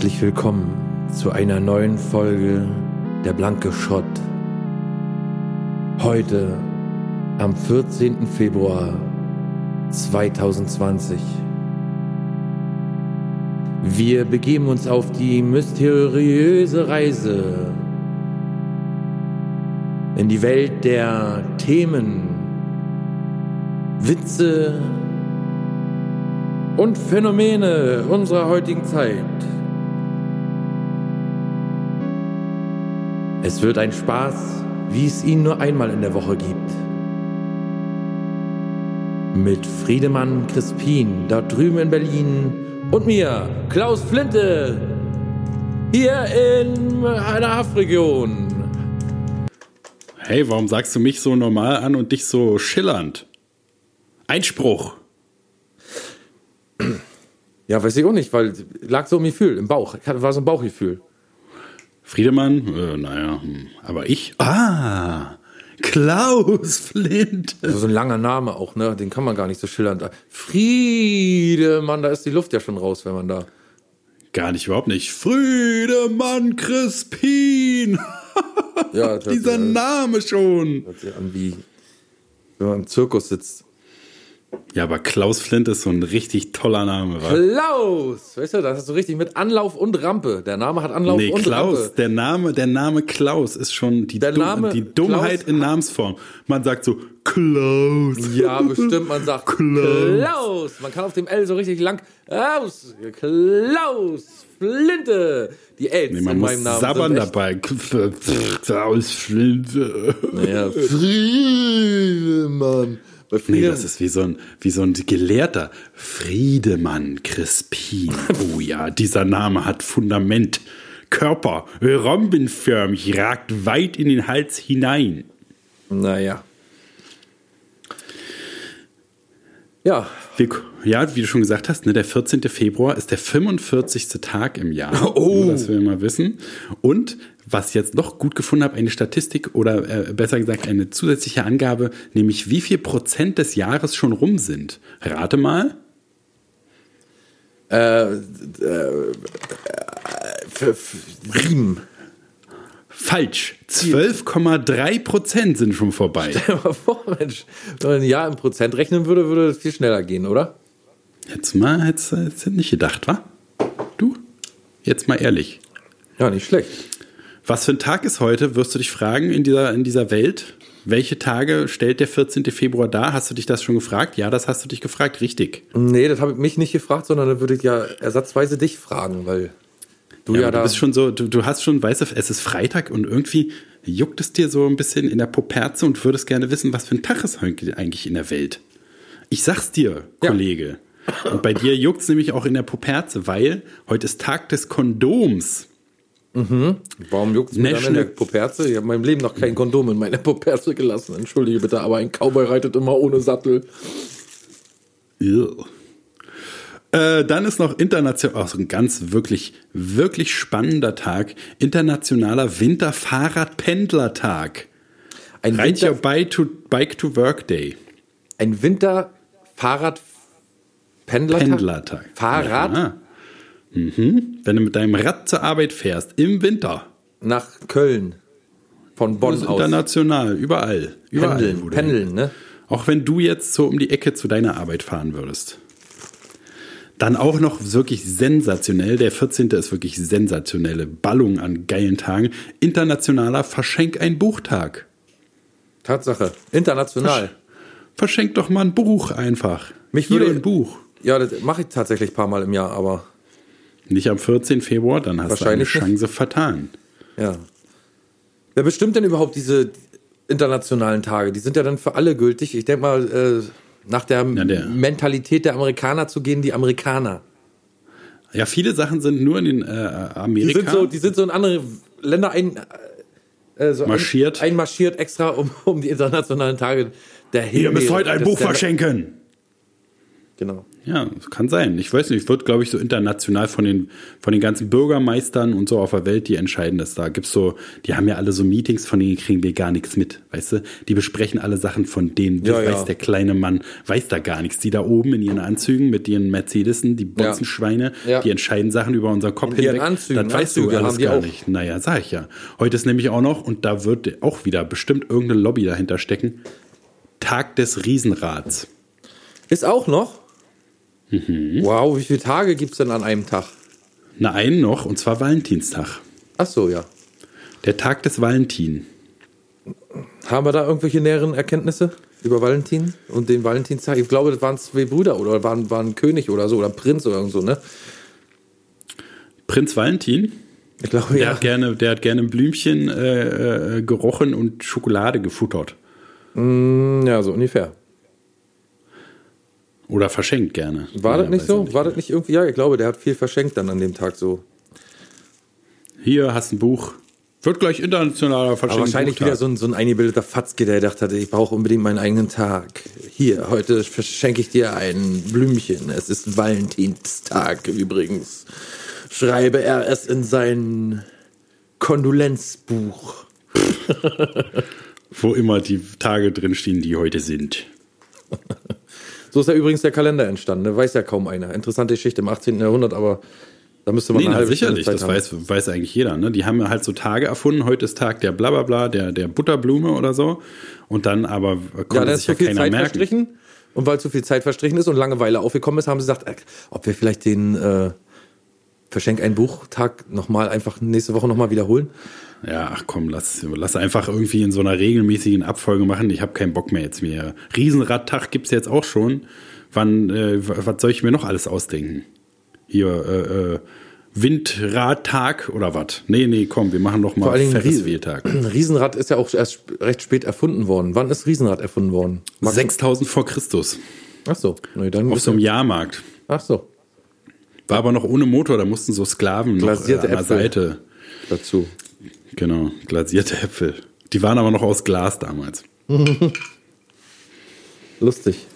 Herzlich willkommen zu einer neuen Folge Der blanke Schrott. Heute am 14. Februar 2020. Wir begeben uns auf die mysteriöse Reise in die Welt der Themen, Witze und Phänomene unserer heutigen Zeit. Es wird ein Spaß, wie es ihn nur einmal in der Woche gibt. Mit Friedemann Crispin, dort drüben in Berlin, und mir, Klaus Flinte, hier in einer Haftregion. Hey, warum sagst du mich so normal an und dich so schillernd? Einspruch. Ja, weiß ich auch nicht, weil lag so im Gefühl, im Bauch. War so ein Bauchgefühl. Friedemann, äh, naja, hm. aber ich. Ah, Klaus Flint. Also so ein langer Name auch, ne? Den kann man gar nicht so schillernd. Friedemann, da ist die Luft ja schon raus, wenn man da. Gar nicht, überhaupt nicht. Friedemann Crispin. Ja, Dieser sich- Name schon. Hört sich an wie, wenn man im Zirkus sitzt. Ja, aber Klaus Flint ist so ein richtig toller Name, wa? Klaus! Weißt du, das ist so richtig mit Anlauf und Rampe. Der Name hat Anlauf Nee, und Klaus, Rampe. der Name, der Name Klaus ist schon die, Der Dumm- Name die Dummheit Klaus in Namensform. Man sagt so, Klaus. Ja, bestimmt, man sagt Klaus. Klaus. Man kann auf dem L so richtig lang aus. Klaus Flinte. Die Ls Nee, in meinem Namen sabbern dabei. Klaus Flint. Naja, Friedemann. Bei Nee, das ist wie so ein, wie so ein Gelehrter. Friedemann Crispin. Oh ja, dieser Name hat Fundament. Körper, rhombenförmig, ragt weit in den Hals hinein. naja. Ja, Wir, ja, wie du schon gesagt hast, ne, der 14. Februar ist der 45. Tag im Jahr. Oh. Nur, dass wir mal wissen. Und was ich jetzt noch gut gefunden habe, eine Statistik oder äh, besser gesagt eine zusätzliche Angabe, nämlich wie viel Prozent des Jahres schon rum sind. Rate mal. F F Riemen. Falsch. 12,3 Prozent sind schon vorbei. Stell dir mal vor, Mensch, wenn man ein Jahr im Prozent rechnen würde, würde es viel schneller gehen, oder? Jetzt mal, hättest du hättest du nicht gedacht, wa? Du? Jetzt mal ehrlich. Ja, nicht schlecht. Was für ein Tag ist heute, wirst du dich fragen in dieser, in dieser Welt? Welche Tage stellt der 14. Februar dar? Hast du dich das schon gefragt? Ja, das hast du dich gefragt, richtig. Nee, das habe ich mich nicht gefragt, sondern dann würde ich ja ersatzweise dich fragen, weil du ja, Ja, du bist schon so, du, du hast schon, weißt du, es ist Freitag und irgendwie juckt es dir so ein bisschen in der Poperze und würdest gerne wissen, was für ein Tag ist heute eigentlich in der Welt. Ich sag's dir, Ja. Kollege. Und bei dir juckt's nämlich auch in der Poperze, weil heute ist Tag des Kondoms. Warum juckt es mir dann in der Poperze? Ich habe in meinem Leben noch kein Kondom in meiner Poperze gelassen. Entschuldige bitte, aber ein Cowboy reitet immer ohne Sattel. Ew. Äh, dann ist noch international, auch so ein ganz wirklich, wirklich spannender Tag, internationaler Winterfahrradpendlertag. Ein Ride your Winter, bike to, bike to Work Day. ein Winter-Fahrrad-Pendlertag? Pendlertag. Fahrrad Ja. Mhm. Wenn du mit deinem Rad zur Arbeit fährst, im Winter. nach Köln. Von Bonn aus. international, überall. überall pendeln, ne? Auch wenn du jetzt so um die Ecke zu deiner Arbeit fahren würdest. Dann auch noch wirklich sensationell, der 14. ist wirklich sensationelle Ballung an geilen Tagen. Internationaler Verschenk ein Buchtag. Tatsache. International. Verschenk doch mal ein Buch einfach. Mich Hier würde- ein Buch. Ja, das mache ich tatsächlich ein paar Mal im Jahr, aber Nicht am 14. Februar, dann hast du eine nicht. Chance vertan. ja. Wer bestimmt denn überhaupt diese internationalen Tage? Die sind ja dann für alle gültig. Ich denke mal, äh, nach der, Ja, der- Mentalität der Amerikaner zu gehen, die Amerikaner. Ja, viele Sachen sind nur in den äh, Die Amerika. sind, so, die sind so in andere Länder ein, äh, so Marschiert. Ein, einmarschiert extra, um, um die internationalen Tage der Hilfe. Ihr müsst heute ein Buch verschenken. Genau. Ja, das kann sein. Ich weiß nicht, wird, glaube ich, so international von den, von den ganzen Bürgermeistern und so auf der Welt, die entscheiden das da. Gibt's so, die haben ja alle so Meetings, von denen kriegen wir gar nichts mit, weißt du? Die besprechen alle Sachen von denen, Ja, weiß ja. der kleine Mann, weiß da gar nichts. Die da oben in ihren Anzügen mit ihren Mercedesen, die Bonzenschweine, Ja. die entscheiden Sachen über unseren Kopf In ihren hinweg. Anzügen, das weißt du alles gar auch. nicht. Naja, sag ich ja. Heute ist nämlich auch noch, und da wird auch wieder bestimmt irgendeine Lobby dahinter stecken, Tag des Riesenrads. Ist auch noch? Mhm. Wow, wie viele Tage gibt es denn an einem Tag? Na, einen noch, und zwar Valentinstag. Ach so, ja. Der Tag des Valentin. Haben wir da irgendwelche näheren Erkenntnisse über Valentin und den Valentinstag? Ich glaube, das waren zwei Brüder oder waren, waren König oder so oder Prinz oder so, ne? Prinz Valentin, Ich glaube, der, ja. hat gerne, der hat gerne Blümchen äh, äh, gerochen und Schokolade gefuttert. Ja, so ungefähr. Oder verschenkt gerne. War das nicht so? ich War das nicht irgendwie? Ja, ich glaube, der hat viel verschenkt dann an dem Tag so. Hier hast ein Buch. Wird gleich internationaler Aber verschenkt. wahrscheinlich wieder so ein, so ein eingebildeter Fatzke, der gedacht hatte, ich brauche unbedingt meinen eigenen Tag. Hier, heute verschenke ich dir ein Blümchen. Es ist Valentinstag übrigens. Schreibe er es in sein Kondolenzbuch. Wo immer die Tage drinstehen, die heute sind. So ist ja übrigens der Kalender entstanden. Ne? Weiß ja kaum einer. Interessante Geschichte im 18. Jahrhundert, aber da müsste man Nee, eine halbe sicherlich, Stunde das Zeit haben. weiß, weiß eigentlich jeder. Ne? Die haben halt so Tage erfunden. Heute ist Tag der Blablabla, der, der Butterblume oder so. Und dann aber konnte Ja, da sich ja keiner Zeit merken. verstrichen. Und weil zu viel Zeit verstrichen ist und Langeweile aufgekommen ist, haben sie gesagt, äh, ob wir vielleicht den äh, Verschenk ein Buch-Tag nochmal einfach nächste Woche nochmal wiederholen. Ja, ach komm, lass, lass einfach irgendwie in so einer regelmäßigen Abfolge machen. Ich habe keinen Bock mehr jetzt mehr. Riesenradtag gibt's jetzt auch schon. Wann, äh, was soll ich mir noch alles ausdenken? Hier, äh, äh, Windradtag oder was? Nee, nee, komm, wir machen noch mal. Ein Riesenrad ist ja auch erst recht spät erfunden worden. Wann ist Riesenrad erfunden worden? Magst du- 6000 vor Christus. Ach so, nee, dann Auf so einem Jahrmarkt. Ach so, War aber noch ohne Motor, da mussten so Sklaven noch äh, Glasierte an der Äpfel. Seite. dazu. Genau, glasierte Äpfel. Die waren aber noch aus Glas damals. Lustig.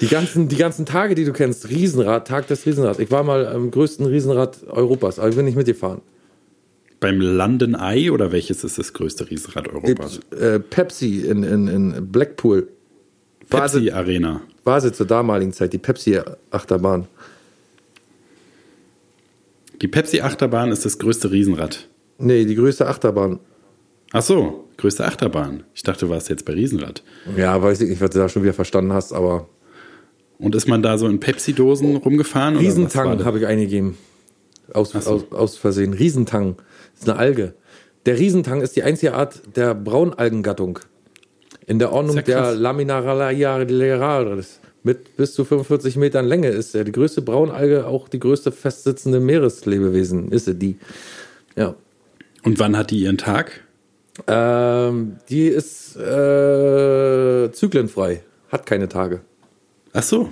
die, ganzen, die ganzen Tage, die du kennst, Riesenrad, Tag des Riesenrads. Ich war mal am größten Riesenrad Europas, aber ich bin nicht mitgefahren. Beim London Eye oder welches ist das größte Riesenrad Europas? Äh, Pepsi in, in, in Blackpool. Pepsi Arena. war sie zur damaligen Zeit, die Pepsi-Achterbahn. Die Pepsi Achterbahn ist das größte Riesenrad. Nee, die größte Achterbahn. Ach so, größte Achterbahn. Ich dachte, du warst jetzt bei Riesenrad. Ja, weiß ich nicht, was du da schon wieder verstanden hast, aber Und ist man da so in Pepsi-Dosen rumgefahren? Riesentang habe ich eingegeben. Aus, so. aus, aus Versehen. Riesentang. Das ist eine Alge. Der Riesentang ist die einzige Art der Braunalgengattung. In der Ordnung ja der krass. Mit bis zu 45 Metern Länge ist er die größte Braunalge, auch die größte festsitzende Meereslebewesen. Ist sie die. Ja. Und wann hat die ihren Tag? Ähm, die ist äh, zyklenfrei. Hat keine Tage. Ach so.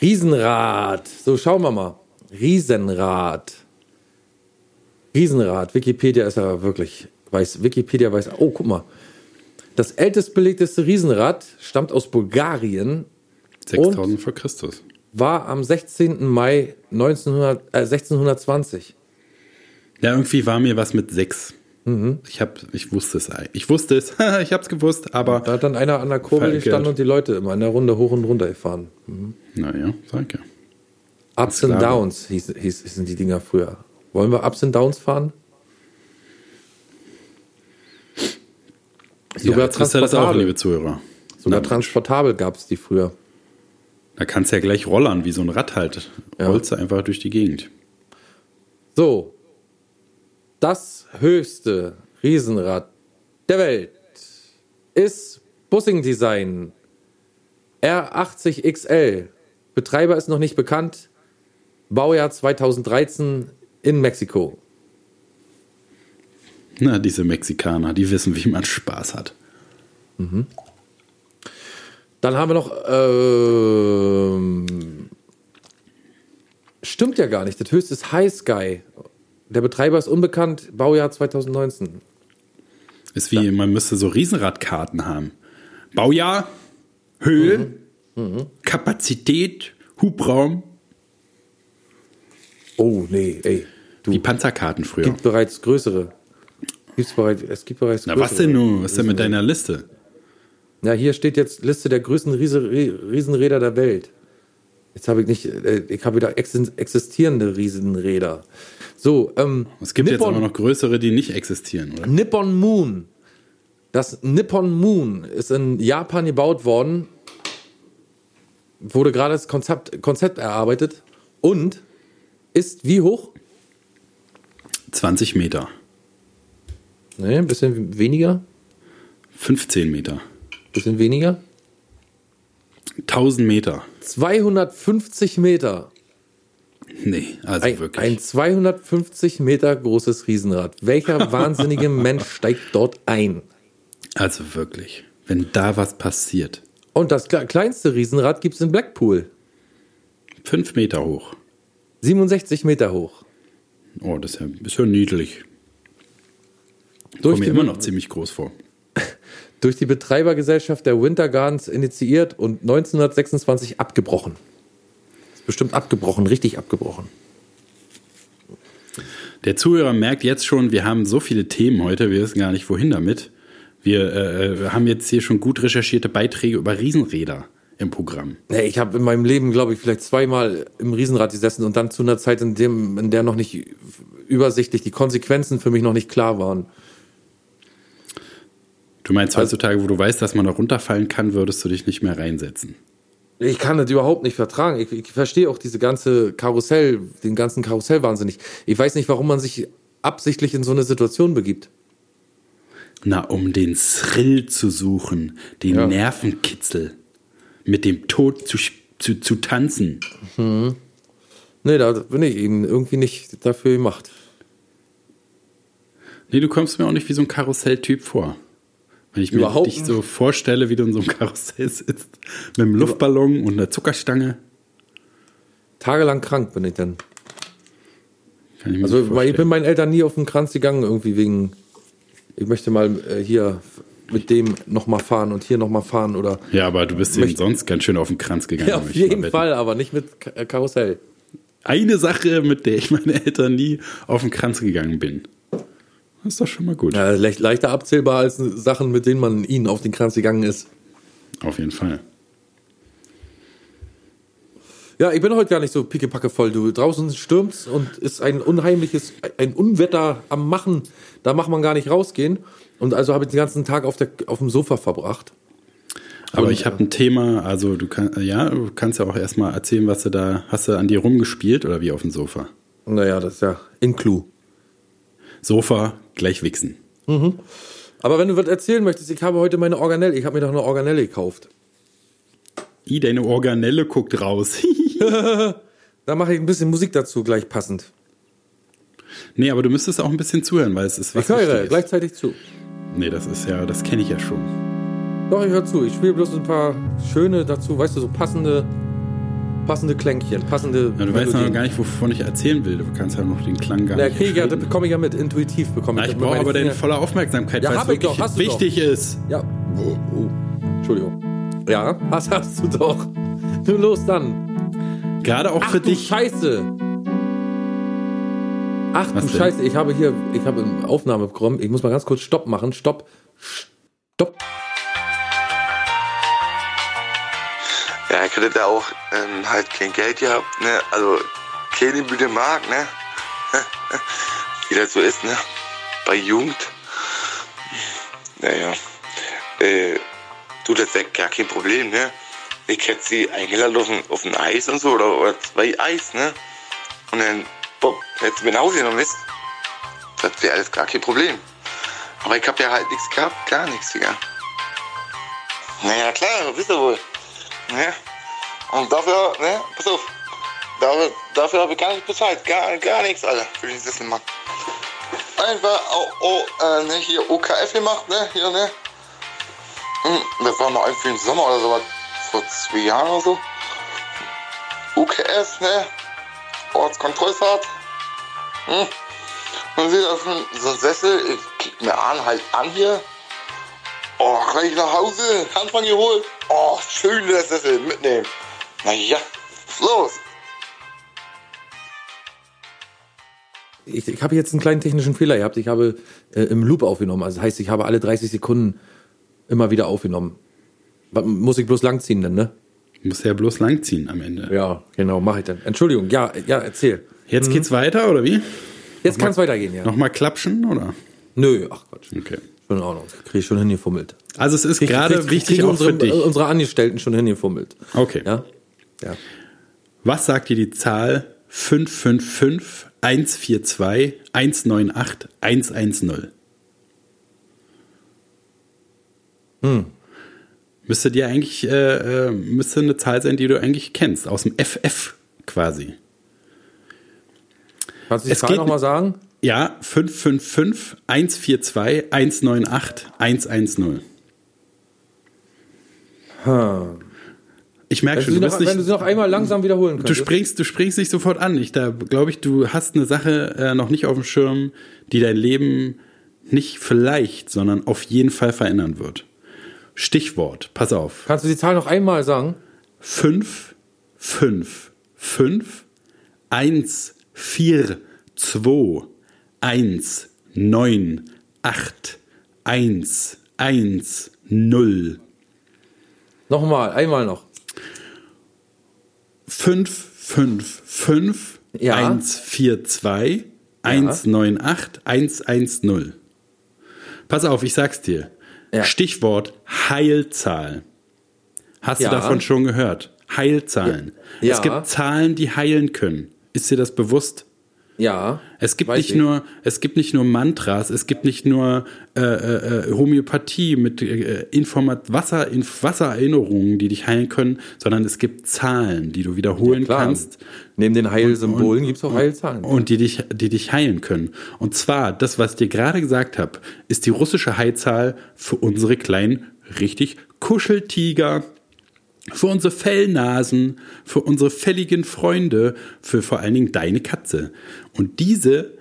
Riesenrad. So, schauen wir mal. Riesenrad. Riesenrad. Wikipedia ist ja wirklich, weiß, Wikipedia weiß, oh, guck mal. Das ältest belegteste Riesenrad stammt aus Bulgarien, 6000 vor Christus. war am 16. Mai 1900, äh, 1620. Ja, irgendwie war mir was mit sechs. Mhm. Ich hab, ich wusste es. Ich wusste es. ich hab's gewusst, aber Da hat dann einer an der Kurbel Verkehrt. gestanden und die Leute immer in der Runde hoch und runter gefahren. naja, sag ja. Ups and. Downs hieß, hieß, hießen die Dinger früher. Wollen wir Ups and Downs fahren? ja, Sogar auch, transportabel. liebe Zuhörer. Sogar Na, transportabel gab es die früher. Da kannst du ja gleich rollern, wie so ein Rad halt. Ja. Rollst du einfach durch die Gegend. So, das höchste Riesenrad der Welt ist Bussing Design R80 XL. Betreiber ist noch nicht bekannt. Baujahr 2013 in Mexiko. Na, diese Mexikaner, die wissen, wie man Spaß hat. Dann haben wir noch. Ähm, stimmt ja gar nicht. Das höchste ist High Sky. Der Betreiber ist unbekannt. Baujahr 2019. Ist wie, man müsste so Riesenradkarten haben. Baujahr Höhe, Kapazität, Hubraum, Oh, nee, ey. die Panzerkarten früher. gibt bereits größere. Gibt's bereits, es gibt bereits Na, größere. was denn nun? Was ist denn mit deiner Liste? Ja, hier steht jetzt Liste der größten Riese, Riesenräder der Welt. Jetzt habe ich nicht, äh, ich habe wieder exis- existierende Riesenräder. So, ähm, Es gibt jetzt Nippon- aber noch größere, die nicht existieren, oder? Nippon Moon. Das Nippon Moon ist in Japan gebaut worden, wurde gerade das Konzept, Konzept erarbeitet und ist wie hoch? 20 Meter, Ne, ein bisschen weniger, 15 Meter, bisschen weniger. 1000 Meter. 250 Meter. Nee, also Ein, wirklich. ein 250 Meter großes Riesenrad. Welcher wahnsinnige Mensch steigt dort ein? also wirklich. Wenn da was passiert. Und das kle- kleinste Riesenrad gibt es in Blackpool. 5 Meter hoch. 67 Meter hoch. Oh, das ist ja, ist ja niedlich. Durch Kommt mir immer noch ziemlich groß vor. Durch die Betreibergesellschaft der Winter Gardens initiiert und 1926 abgebrochen. Ist bestimmt abgebrochen, richtig abgebrochen. Der Zuhörer merkt jetzt schon, wir haben so viele Themen heute, wir wissen gar nicht, wohin damit. Wir äh, haben jetzt hier schon gut recherchierte Beiträge über Riesenräder im Programm. Nee, ich habe in meinem Leben, glaube ich, vielleicht zweimal im Riesenrad gesessen und dann zu einer Zeit, in, dem, in der noch nicht übersichtlich die Konsequenzen für mich noch nicht klar waren. Du meinst heutzutage, wo du weißt, dass man da runterfallen kann, würdest du dich nicht mehr reinsetzen. Ich kann das überhaupt nicht vertragen. Ich, ich verstehe auch diese ganze Karussell, den ganzen Karussellwahnsinn nicht. Ich weiß nicht, warum man sich absichtlich in so eine Situation begibt. Na, um den Thrill zu suchen, den Ja. Nervenkitzel, mit dem Tod zu, zu, zu tanzen. Nee, da bin ich eben irgendwie nicht dafür gemacht. Nee, du kommst mir auch nicht wie so ein Karusselltyp vor. Wenn ich mir Überhaupt dich nicht. so vorstelle, wie du in so einem Karussell sitzt, mit einem Luftballon und einer Zuckerstange. Tagelang krank bin ich dann. Kann ich mir Also so weil ich vorstellen. bin meinen Eltern nie auf den Kranz gegangen, irgendwie wegen, ich möchte mal äh, hier mit dem nochmal fahren und hier nochmal fahren oder. Ja, aber du bist eben sonst ganz schön auf den Kranz gegangen. Ja, auf jeden. Fall, aber nicht mit Ka Karussell. Eine Sache, mit der ich meine Eltern nie auf den Kranz gegangen bin. Das ist doch schon mal gut. Ja, leicht, leichter abzählbar als Sachen, mit denen man ihnen auf den Kranz gegangen ist. Auf jeden Fall. Ja, ich bin heute gar nicht so pickepacke voll. Du draußen stürmt's und ist ein unheimliches, ein Unwetter am Machen. Da macht man gar nicht rausgehen. Und also habe ich den ganzen Tag auf, der, auf dem Sofa verbracht. Aber Und, ich habe ein Thema, also du kannst, ja, du kannst ja auch erstmal erzählen, was du da, hast du an dir rumgespielt oder wie auf dem Sofa? Naja, das ist ja in Clou. Sofa, gleich wichsen. Aber wenn du was erzählen möchtest, ich habe heute meine Organelle, ich habe mir doch eine Organelle gekauft. I, deine Organelle guckt raus. Da mache ich ein bisschen Musik dazu, gleich passend. nee, aber du müsstest auch ein bisschen zuhören, weil es ist was Ich höre gleichzeitig zu. Nee, das ist ja, das kenne ich ja schon. Doch, ich höre zu. Ich spiele bloß ein paar schöne dazu, weißt du, so passende, passende Klänkchen, passende. Ja, du weißt noch gar nicht, wovon ich erzählen will. Du kannst ja noch den Klang gar Na, nicht. krieg ich ja, das bekomme ich ja mit, intuitiv bekomme ich ich das mit brauche aber deine Fingern. volle Aufmerksamkeit, Ja, weil es ich doch, wirklich hast du doch. wichtig ist. Ja. Oh, oh. Entschuldigung. Ja, was hast du doch? Nun los dann. Gerade auch Ach für du dich. Scheiße. Ach du Was denn? Scheiße, ich habe hier, ich habe eine Aufnahme bekommen. Ich muss mal ganz kurz Stopp machen. Stopp. Stopp. Ja, ich hatte da auch ähm, halt kein Geld gehabt, ne? Also keine Bühne Mark, ne? Wie das so ist, ne? Bei Jugend. Naja. Äh, du, das wäre gar kein Problem, ne? Ich hätte sie eingeladen auf ein, auf ein Eis und so oder, oder zwei Eis, ne? Und dann, bopp, hätte sie mir nach Hause genommen, wisst? Das wäre alles gar kein Problem. Aber ich hab ja halt nichts gehabt, gar nichts, Digga. Naja, klar, wisst ihr wohl. Ne? Und dafür, ne, pass auf, dafür, dafür habe ich gar nicht bezahlt, gar, gar nichts, Alter, für den Sesselmann. Einfach, oh, oh, äh, ne, hier OKF gemacht, ne, hier, ne. Hm, das war mal irgendwie im Sommer oder sowas, vor zwei Jahren oder so. UKF, ne, Ortskontrollfahrt. Hm. Und sieht auf so ein Sessel, ich kick mir an, halt an hier. Oh, gleich nach Hause, Handball geholt. Oh, schön, dass das mitnehmen. Na ja, los. Ich, ich habe jetzt einen kleinen technischen Fehler gehabt. Ich habe äh, im Loop aufgenommen. Also das heißt, ich habe alle 30 Sekunden immer wieder aufgenommen. Muss ich bloß langziehen dann, ne? Muss ja bloß langziehen am Ende. Ja, genau, mache ich dann. Entschuldigung, ja, ja, erzähl. Jetzt geht's weiter, oder wie? Jetzt kann es weitergehen, ja. Nochmal klatschen, oder? Nö, ach Quatsch. Okay. Schon in Ordnung. Krieg ich schon hingefummelt. Also es ist Krieg- gerade krieg- wichtig auch unsere, dich. unsere Angestellten schon hingefummelt. Okay. Ja? Ja. Was sagt dir die Zahl 555 142 198 110? Hm. Müsste dir eigentlich äh, äh, müsste eine Zahl sein, die du eigentlich kennst, aus dem FF quasi. Kannst du die Es Zahl nochmal sagen? Ja, 555 142 198 110. Ich merke Wenn schon, du, du noch, nicht, wenn du sie noch einmal langsam wiederholen Du könntest. springst, du springst nicht sofort an. Ich da glaube ich, du hast eine Sache äh, noch nicht auf dem Schirm, die dein Leben nicht vielleicht, sondern auf jeden Fall verändern wird. Stichwort, pass auf. Kannst du die Zahl noch einmal sagen? 5, 5, 5, 1, 4, 2, 1, 9, 8, 1, 1, 0. Nochmal, einmal noch. 5, 5, 5, Ja. 1, 4, 2, 1, 9, 8, 1, 1, 0. Pass auf, ich sag's dir. Ja. Stichwort Heilzahl. Hast Ja. du davon schon gehört? Heilzahlen. Ja. Es gibt Zahlen, die heilen können. Ist dir das bewusst? Ja. Es gibt nicht ich. nur, es gibt nicht nur Mantras, es gibt nicht nur äh, äh, äh, Homöopathie mit äh, Informat Wasser, Inf Wassererinnerungen, die dich heilen können, sondern es gibt Zahlen, die du wiederholen Klar. kannst Neben den Heilsymbolen gibt es auch Heilzahlen. und die dich, die dich heilen können. Und zwar, das, was ich dir gerade gesagt habe, ist die russische Heilzahl für unsere kleinen, richtig Kuscheltiger, für unsere Fellnasen, für unsere fälligen Freunde, für vor allen Dingen deine Katze. Und diese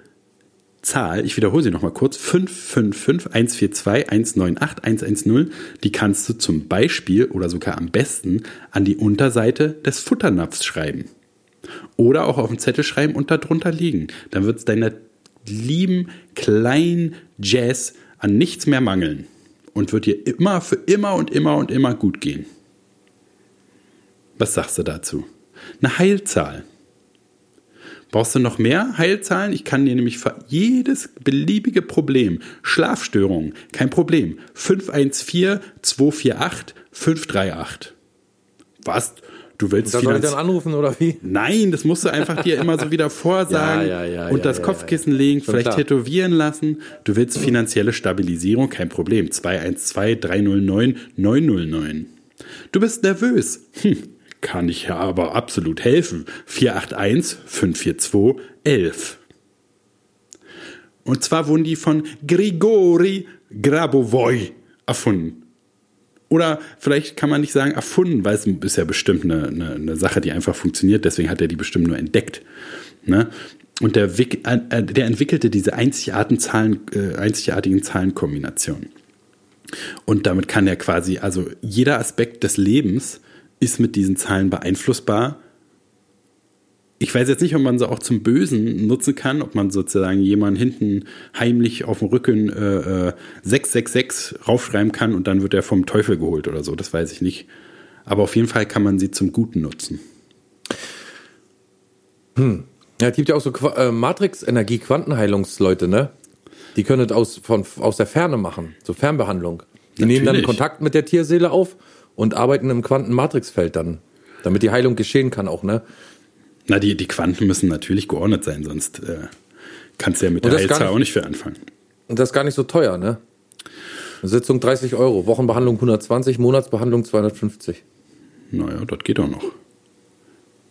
Zahl, ich wiederhole sie nochmal kurz, 555 142 198 110, die kannst du zum Beispiel oder sogar am besten an die Unterseite des Futternapfs schreiben. Oder auch auf dem Zettel schreiben und da drunter liegen. Dann wird es deiner lieben kleinen Jazz an nichts mehr mangeln. Und wird dir immer für immer und immer und immer gut gehen. Was sagst du dazu? Eine Heilzahl. Brauchst du noch mehr Heilzahlen? Ich kann dir nämlich für jedes beliebige Problem, Schlafstörungen, kein Problem, 514 248 538. Was? Du willst Da soll ich dann anrufen oder wie? Nein, das musst du einfach dir immer so wieder vorsagen Ja, ja, ja, und das Kopfkissen legen, Schon vielleicht klar. tätowieren lassen. Du willst finanzielle Stabilisierung, kein Problem. 212 309 909. Du bist nervös. Hm, kann ich ja aber absolut helfen. 481 542 11. Und zwar wurden die von Grigori Grabovoi erfunden. Oder vielleicht kann man nicht sagen erfunden, weil es ist ja bestimmt eine, eine, eine Sache, die einfach funktioniert. Deswegen hat er die bestimmt nur entdeckt. Ne? Und der, Wick- äh, der entwickelte diese einzigartigen, Zahlen, äh, einzigartigen Zahlenkombinationen. Und damit kann er quasi, also jeder Aspekt des Lebens ist mit diesen Zahlen beeinflussbar. Ich weiß jetzt nicht, ob man sie auch zum Bösen nutzen kann, ob man sozusagen jemanden hinten heimlich auf dem Rücken äh, äh, 666 raufschreiben kann und dann wird er vom Teufel geholt oder so. Das weiß ich nicht. Aber auf jeden Fall kann man sie zum Guten nutzen. Ja, es gibt ja auch so Qua- äh, Matrix-Energie-Quantenheilungsleute, ne? Die können das aus, von, aus der Ferne machen, so Fernbehandlung. Die nehmen dann Natürlich. Kontakt mit der Tierseele auf und arbeiten im Quantenmatrixfeld dann, damit die Heilung geschehen kann auch, ne? Na, die, die Quanten müssen natürlich geordnet sein, sonst äh, kannst du ja mit der Heilzahl nicht- auch nicht für anfangen. Und das ist gar nicht so teuer, ne? Sitzung 30 Euro, Wochenbehandlung 120, Monatsbehandlung 250. Naja, das geht auch noch.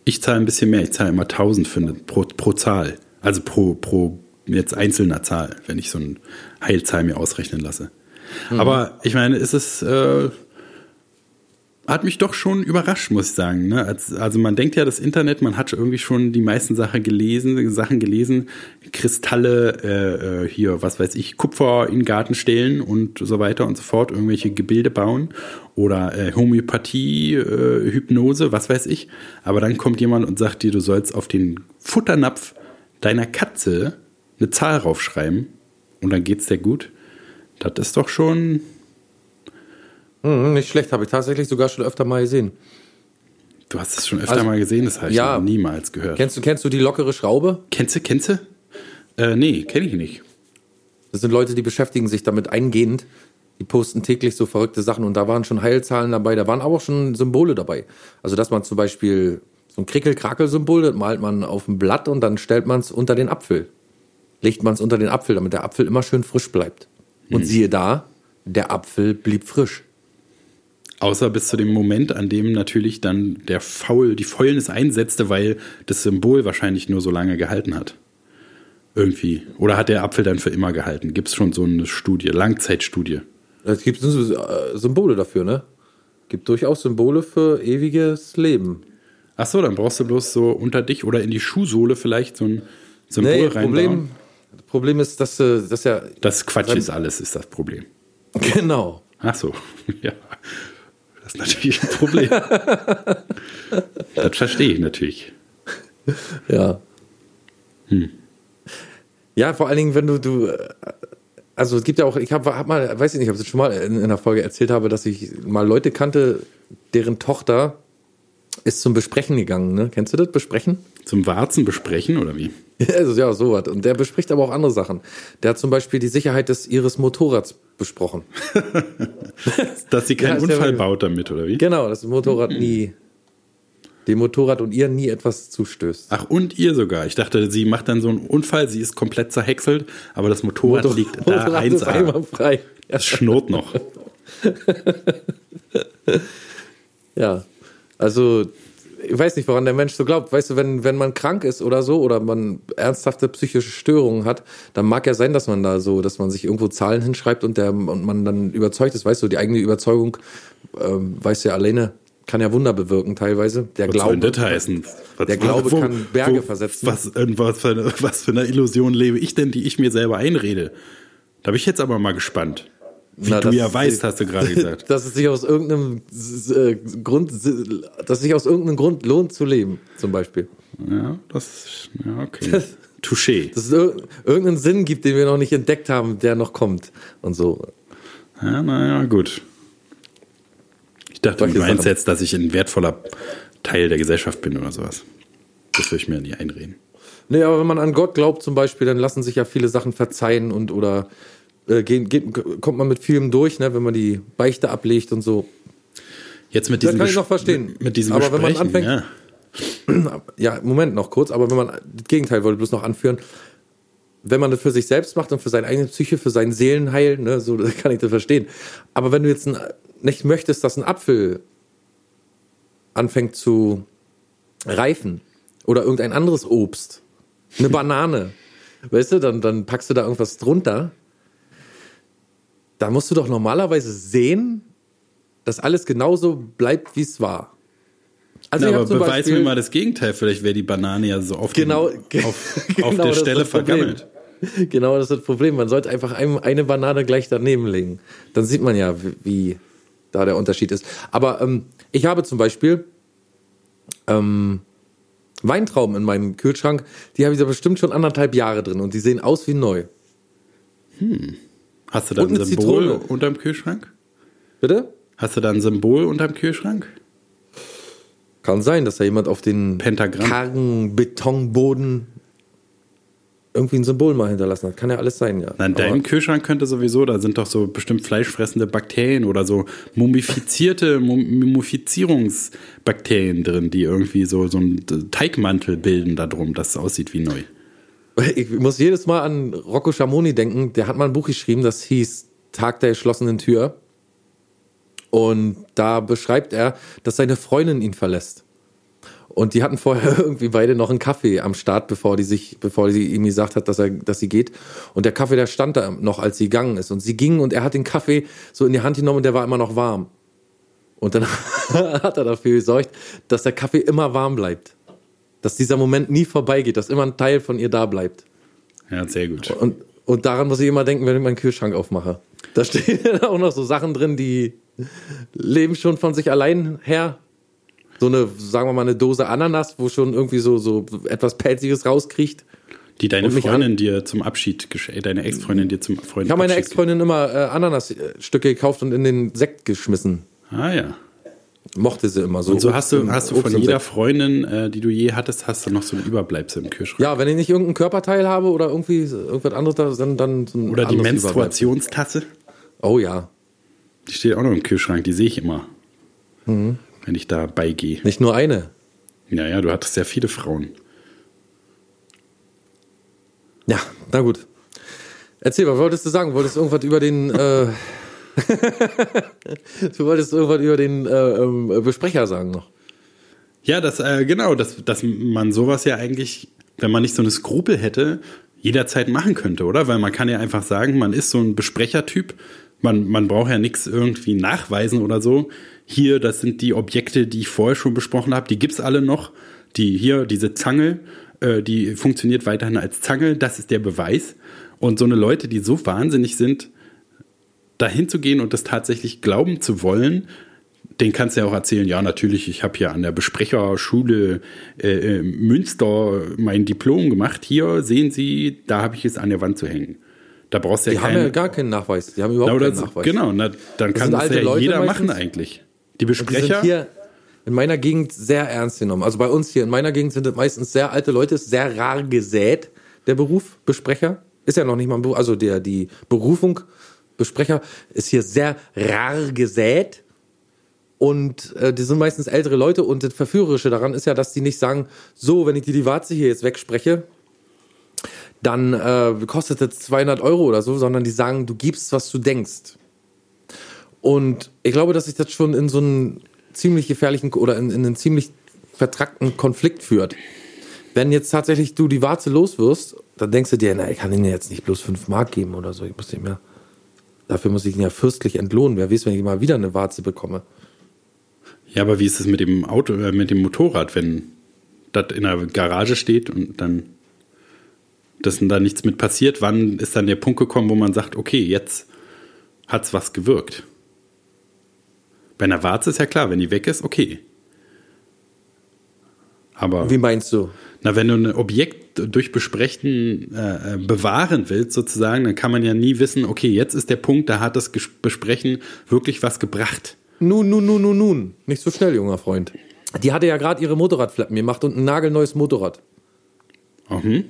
Ich zahle ein bisschen mehr. Ich zahle immer 1000 für eine, pro, pro Zahl. Also pro, pro jetzt einzelner Zahl, wenn ich so eine Heilzahl mir ausrechnen lasse. Mhm. Aber ich meine, ist es, äh, hat mich doch schon überrascht, muss ich sagen. Ne? Als, also man denkt ja, das Internet, man hat irgendwie schon die meisten Sachen gelesen, Sachen gelesen, Kristalle, äh, äh, hier, was weiß ich, Kupfer in Garten stellen und so weiter und so fort, irgendwelche Gebilde bauen oder äh, Homöopathie, äh, Hypnose, was weiß ich. Aber dann kommt jemand und sagt dir, du sollst auf den Futternapf deiner Katze eine Zahl raufschreiben und dann geht's dir gut. Das ist doch schon Hm, nicht schlecht, habe ich tatsächlich sogar schon öfter mal gesehen. Du hast es schon öfter Also, mal gesehen, das habe ich ja. noch niemals gehört. Kennst du, kennst du die lockere Schraube? kennst du, kennst du? Äh, nee, kenne ich nicht. Das sind Leute, die beschäftigen sich damit eingehend. Die posten täglich so verrückte Sachen und da waren schon Heilzahlen dabei, da waren aber auch schon Symbole dabei. Also, dass man zum Beispiel so ein Krickel-Krakel-Symbol, das malt man auf ein Blatt und dann stellt man es unter den Apfel. Legt man es unter den Apfel, damit der Apfel immer schön frisch bleibt. Und siehe da, der Apfel blieb frisch. Außer bis zu dem Moment, an dem natürlich dann der Faul, die Fäulnis einsetzte, weil das Symbol wahrscheinlich nur so lange gehalten hat. Irgendwie. Oder hat der Apfel dann für immer gehalten? Gibt es schon so eine Studie, Langzeitstudie? Es gibt äh, Symbole dafür, ne? Gibt durchaus Symbole für ewiges Leben. Ach so, dann brauchst du bloß so unter dich oder in die Schuhsohle vielleicht so ein Symbol Nee, reinbauen. Problem, Problem ist, dass, äh, dass ja. Das Quatsch ist alles, ist das Problem. Genau. Ach so, ja. Das ist natürlich ein Problem. das verstehe ich natürlich. Ja. Ja, vor allen Dingen, wenn du, du, äh, also es gibt ja auch, ich habe hab mal, weiß ich nicht, ob ich es schon mal in, in einer Folge erzählt habe, dass ich mal Leute kannte, deren Tochter ist zum Besprechen gegangen, ne? Kennst du das? Besprechen? Zum Warzen besprechen oder wie? Also ja, sowas. Und der bespricht aber auch andere Sachen. Der hat zum Beispiel die Sicherheit des ihres Motorrads besprochen. Dass sie keinen Ja, ja Unfall wirklich- baut damit oder wie? Genau, dass das Motorrad nie, dem Motorrad und ihr nie etwas zustößt. Ach, und ihr sogar. Ich dachte, sie macht dann so einen Unfall, sie ist komplett zerhäckselt, aber das Motorrad Motor- liegt da Motorrad ist 1A. einmal frei. Ja. Es schnurrt noch. Ja, also ich weiß nicht, woran der Mensch so glaubt. Weißt du, wenn, wenn man krank ist oder so oder man ernsthafte psychische Störungen hat, dann mag ja sein, dass man da so, dass man sich irgendwo Zahlen hinschreibt und, der, und man dann überzeugt ist. Weißt du, die eigene Überzeugung, ähm, weißt du ja alleine, kann ja Wunder bewirken teilweise. Der Was soll Glaube. das heißen? Was, Der Glaube kann Berge versetzen. Was, in was, für eine, was für eine Illusion lebe ich denn, die ich mir selber einrede? Da bin ich jetzt aber mal gespannt. Wie Na, du ja weißt, hast du gerade gesagt. Dass es sich aus irgendeinem äh, Grund, dass es sich aus irgendeinem Grund lohnt zu leben, zum Beispiel. Ja, das ja, okay. Touché. Dass es ir irgendeinen Sinn gibt, den wir noch nicht entdeckt haben, der noch kommt und so. Ja, naja, gut. Ich dachte, Solche du meinst jetzt, dass ich ein wertvoller Teil der Gesellschaft bin oder sowas. Das würde ich mir nie einreden. Nee, aber wenn man an Gott glaubt zum Beispiel, dann lassen sich ja viele Sachen verzeihen und oder äh, gehen, geht, kommt man mit vielem durch, ne, wenn man die Beichte ablegt und so. Jetzt mit Das diesem kann ich noch verstehen. Mit, diesem Aber wenn man anfängt- ja. Ja, Moment noch kurz, aber wenn man, das Gegenteil wollte ich bloß noch anführen, wenn man das für sich selbst macht und für seine eigene Psyche, für sein Seelenheil, ne, so kann ich das verstehen. Aber wenn du jetzt ein, nicht möchtest, dass ein Apfel anfängt zu reifen oder irgendein anderes Obst, eine Banane, weißt du, dann, dann packst du da irgendwas drunter, da musst du doch normalerweise sehen, dass alles genauso bleibt, wie es war. Also Na, aber beweis Beispiel- mir mal das Gegenteil. Vielleicht wäre die Banane ja so auf, Genau, ge- auf, genau auf der Stelle vergammelt. Genau, das ist das Problem. Man sollte einfach eine Banane gleich daneben legen. Dann sieht man ja, wie, da der Unterschied ist. Aber ähm, ich habe zum Beispiel ähm, Weintrauben in meinem Kühlschrank, die habe ich da bestimmt schon anderthalb Jahre drin und die sehen aus wie neu. Hast du da ein Symbol Zitrone. unterm Kühlschrank? Bitte? Hast du da ein Symbol unterm Kühlschrank? Kann sein, dass da jemand auf den Pentagramm. kargen Betonboden irgendwie ein Symbol mal hinterlassen hat. Kann ja alles sein, ja. Na, in deinem Kühlschrank könnte sowieso, da sind doch so bestimmt fleischfressende Bakterien oder so mumifizierte Mum- Mumifizierungsbakterien drin, die irgendwie so, so einen Teigmantel bilden da drum, dass es aussieht wie neu. Ich muss jedes Mal an Rocco Schamoni denken. Der hat mal ein Buch geschrieben, das hieß Tag der geschlossenen Tür. Und da beschreibt er, dass seine Freundin ihn verlässt. Und die hatten vorher irgendwie beide noch einen Kaffee am Start, bevor die sich, bevor sie ihm gesagt hat, dass er, dass sie geht. Und der Kaffee, der stand da noch, als sie gegangen ist. Und sie ging und er hat den Kaffee so in die Hand genommen und der war immer noch warm. Und dann hat er dafür gesorgt, dass der Kaffee immer warm bleibt. Dass dieser Moment nie vorbeigeht, dass immer ein Teil von ihr da bleibt. Ja, sehr gut. Und, und daran muss ich immer denken, wenn ich meinen Kühlschrank aufmache. Da stehen auch noch so Sachen drin, die leben schon von sich allein her. So eine, sagen wir mal, eine Dose Ananas, wo schon irgendwie so, so etwas Pelziges rauskriecht. Die deine Freundin dir zum Abschied, äh, deine Ex-Freundin dir zum Freund Ich habe meine Ex-Freundin immer äh, Ananasstücke gekauft und in den Sekt geschmissen. Ah ja. Mochte sie immer so. Und so hast du, Obst- hast du von jeder. Freundin, äh, die du je hattest, hast du noch so ein Überbleibsel im Kühlschrank. Ja, wenn ich nicht irgendein Körperteil habe oder irgendwie irgendwas anderes, dann, dann so ein Oder die. Menstruationstasse. Oh ja. Die steht auch noch im Kühlschrank, die sehe ich immer. Mhm. Wenn ich da beigehe. Nicht nur eine. Ja, ja, du hattest ja viele Frauen. Ja, na gut. Erzähl, was wolltest du sagen? Wolltest du irgendwas über den äh, Du wolltest irgendwas über den äh, ähm, Besprecher sagen noch. Ja, das, äh, genau, dass, dass man sowas ja eigentlich, wenn man nicht so eine Skrupel hätte, jederzeit machen könnte, oder? Weil man kann ja einfach sagen, man ist so ein Besprechertyp, man, man braucht ja nichts irgendwie nachweisen oder so. Hier, das sind die Objekte, die ich vorher schon besprochen habe, die gibt's alle noch. Die hier, diese Zange, äh, die funktioniert weiterhin als Zange, das ist der Beweis. Und so eine Leute, die so wahnsinnig sind, dahin zu gehen und das tatsächlich glauben zu wollen, den kannst du ja auch erzählen, ja, natürlich, ich habe hier an der Besprecherschule äh, äh, Münster mein Diplom gemacht. Hier sehen Sie, da habe ich es an der Wand zu hängen. Da brauchst du ja Die haben keinen- ja gar keinen Nachweis. Die haben Na, überhaupt oder keinen Nachweis. Genau, na, dann kann sind das ja Leute jeder meistens. machen eigentlich. Die Und die sind Besprecher, hier in meiner Gegend sehr ernst genommen. Also bei uns hier in meiner Gegend sind es meistens sehr alte Leute, ist sehr rar gesät, der Beruf Besprecher. Ist ja noch nicht mal ein Beruf, also der, die Berufung Besprecher ist hier sehr rar gesät. Und äh, die sind meistens ältere Leute und das Verführerische daran ist ja, dass die nicht sagen, so, wenn ich dir die Warze hier jetzt wegspreche, dann äh, kostet das 200 Euro oder so, sondern die sagen, du gibst, was du denkst. Und ich glaube, dass sich das schon in so einen ziemlich gefährlichen oder in, in einen ziemlich vertrackten Konflikt führt. Wenn jetzt tatsächlich du die Warze los wirst, dann denkst du dir, na, ich kann ihnen jetzt nicht bloß 5 Mark geben oder so, ich muss nicht mehr. Dafür muss ich ihn ja fürstlich entlohnen. Wer weiß, wenn ich mal wieder eine Warze bekomme. ja, aber wie ist es mit dem Auto, äh, mit dem Motorrad, wenn das in der Garage steht und dann dass da nichts mit passiert? Wann ist dann der Punkt gekommen, wo man sagt, okay, jetzt hat's was gewirkt? Bei einer Warze ist ja klar, wenn die weg ist, okay. Aber Wie meinst du? Na, wenn du ein Objekt durch Besprechen äh, äh, bewahren willst, sozusagen, dann kann man ja nie wissen, okay, jetzt ist der Punkt, da hat das Besprechen wirklich was gebracht. Nun, nun, nun, nun, nun. Nicht so schnell, junger Freund. Die hatte ja gerade ihre Motorradflappen gemacht und ein nagelneues Motorrad. Mhm.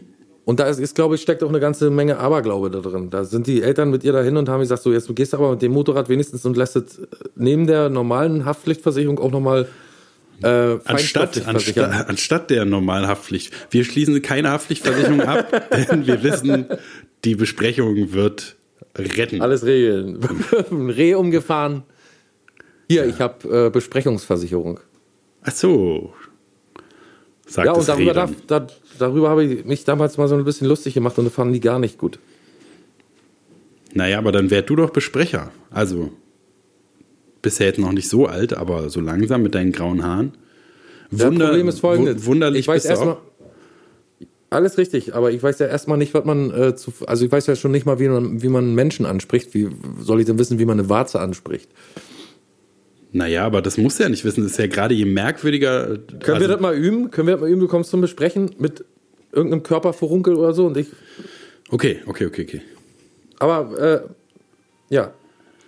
Und da ist, ist glaube ich, steckt auch eine ganze Menge Aberglaube da drin. Da sind die Eltern mit ihr dahin und haben gesagt, so jetzt du gehst aber mit dem Motorrad wenigstens und lässt es neben der normalen Haftpflichtversicherung auch nochmal äh, Anstatt, anstatt, anstatt der normalen Haftpflicht. Wir schließen keine Haftpflichtversicherung ab, denn wir wissen, die Besprechung wird retten. Alles regeln. Ein Reh umgefahren. Hier, ich habe äh, Besprechungsversicherung. Ach so. Sagt ja, und das darüber, darf, da, darüber habe ich mich damals mal so ein bisschen lustig gemacht und das fanden die gar nicht gut. Naja, aber dann wär du doch Besprecher. Also, bisher jetzt noch nicht so alt, aber so langsam mit deinen grauen Haaren. Das Problem ist folgendes. wu- Wunderlich ich weiß erstmal. Alles richtig, aber ich weiß ja erstmal nicht, was man äh, zu. Also ich weiß ja schon nicht mal, wie man, wie man Menschen anspricht. Wie soll ich denn wissen, wie man eine Warze anspricht? Naja, aber das musst du ja nicht wissen. Das ist ja gerade je merkwürdiger. Können wir also- das mal üben? Können wir das mal üben? Du kommst zum Besprechen mit irgendeinem Körperfurunkel oder so und ich. Okay, okay, okay, okay. Aber äh, ja.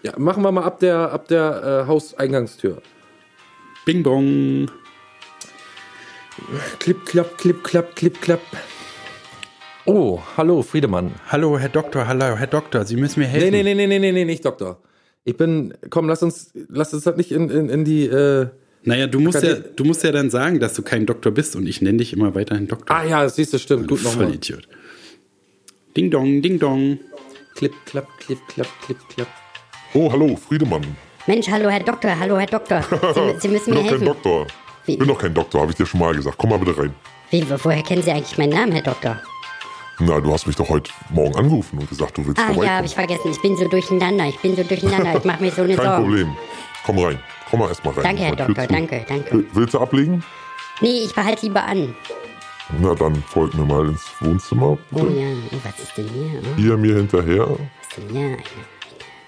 Ja, machen wir mal ab der ab der äh, Hauseingangstür. Bing bong. Klipp, klapp, klipp, klapp, klipp, klapp. Oh, hallo, Friedemann. Hallo, Herr Doktor, hallo, Herr Doktor, Sie müssen mir helfen. Nee, nee, nee, nee, nee, nee, nicht Doktor. Ich bin, komm, lass uns, lass uns das nicht in, in, in die, äh, Naja, du musst, ja, du musst ja dann sagen, dass du kein Doktor bist und ich nenne dich immer weiterhin Doktor. ah ja, das siehst du, stimmt, du gut nochmal. Vollidiot. Ding dong, ding dong. Klipp, klapp, klipp, klapp, klipp, klapp. Oh, hallo, Friedemann. Mensch, hallo Herr Doktor, hallo Herr Doktor. Sie, Sie müssen bin mir doch kein helfen. Doktor. Wie? Bin doch kein Doktor, habe ich dir schon mal gesagt. Komm mal bitte rein. Wie, wo- woher kennen Sie eigentlich meinen Namen, Herr Doktor? Na, du hast mich doch heute Morgen angerufen und gesagt, du willst Ah ja, vorbeikommen. habe ich vergessen. Ich bin so durcheinander. Ich bin so durcheinander. Ich mache mir so eine Kein Sorgen. Problem. Komm rein. komm mal erstmal rein. Danke, Herr Doktor, danke, danke. Will- Willst du ablegen? Nee, ich behalte lieber an. Na, dann folgt mir mal ins Wohnzimmer. Oh Bitte. ja, oh, was ist denn hier? Oh, Hier mir hinterher. was ist denn hier?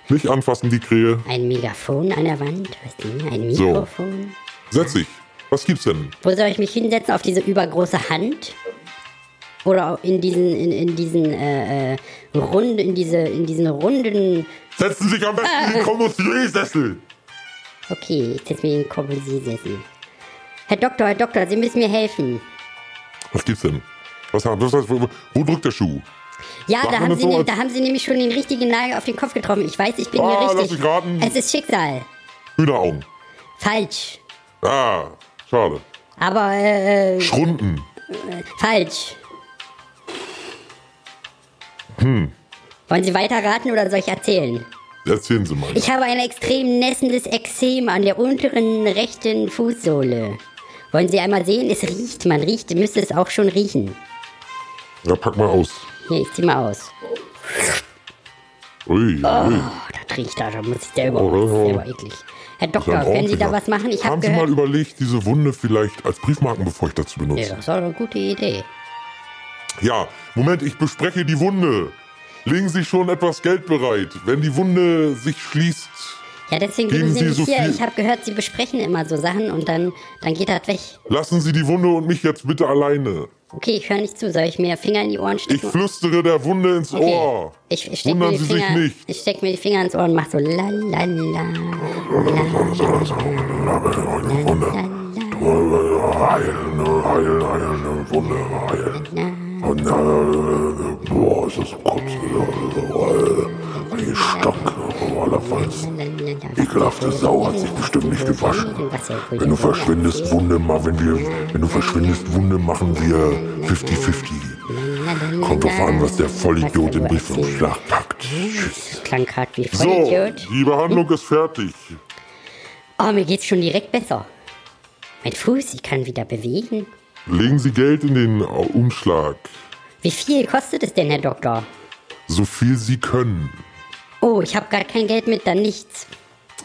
Nicht anfassen, die Krähe. ein Megafon an der Wand? Was denn hier? Ein So. Mikrofon? Setz dich. Was gibt's denn? Wo soll ich mich hinsetzen? Auf diese übergroße Hand? Oder in diesen, in, in diesen, äh, äh, Runde, in diese, in diesen runden, Setzen Sie sich am besten in den Kommossier-Sessel. okay, ich setze mich in den Korbeliersessel. Herr Doktor, Herr Doktor, Sie müssen mir helfen. Was gibt's denn? Was haben, was, wo, wo drückt der Schuh? Ja, Sag da haben, Sie, so, ne- da haben Sie nämlich schon den richtigen Nagel auf den Kopf getroffen. Ich weiß, ich bin Ah, hier richtig. Es ist Schicksal. Hühneraugen. Falsch. Ah, schade. Aber, äh, Schrunden. falsch. Hm. Wollen Sie weiter raten oder soll ich erzählen? Erzählen Sie mal. Ich habe ein extrem nässendes Exem an der unteren rechten Fußsohle. Wollen Sie einmal sehen? Es riecht, man riecht, müsste es auch schon riechen. Ja, pack mal aus. Hier, ich zieh mal aus. Ui. Oh, das riecht da, da muss ich selber, Oh, oh, oh. selber eklig. Herr Das ist ja Doktor, können Sie da was machen? Ich habe Haben Sie mal gehört... überlegt, diese Wunde vielleicht als Briefmarkenbefeuchter zu Ja, benutzen? das ist doch eine gute Idee. Ja, Moment, ich bespreche die Wunde. Legen Sie schon etwas Geld bereit. Wenn die Wunde sich schließt, Ja, deswegen Geben Sie nämlich so hier. viel- Ich habe gehört, Sie besprechen immer so Sachen und dann, dann geht das weg. lassen Sie die Wunde und mich jetzt bitte alleine. Okay, ich höre nicht zu. Soll ich mir Finger in die Ohren Ich stecken? flüstere der Wunde ins Okay. Ohr. Ich, ich mir Wundern die Sie sich Finger, nicht. Ich steck mir die Finger ins Ohr und mach so la la la. Heilende, heilende, heilende Wunde, heilen. Und äh, boah, ist das im Kopf. Ein Gestank, allerfalls. Ekelhafte Sau hat sich bestimmt nicht gewaschen. Wenn du verschwindest, Wunde mal, wenn wir, wenn du verschwindest, Wunde machen wir 50-50. Kommt drauf an, was der Vollidiot im Briefumschlag packt. Tschüss. Klang grad wie So, Vollidiot. die Behandlung ist fertig. Oh, mir geht's schon direkt besser. Mein Fuß, ich kann wieder bewegen. Legen Sie Geld in den Umschlag. Wie viel kostet es denn, Herr Doktor? So viel Sie können. Oh, ich habe gar kein Geld mit, dann nichts.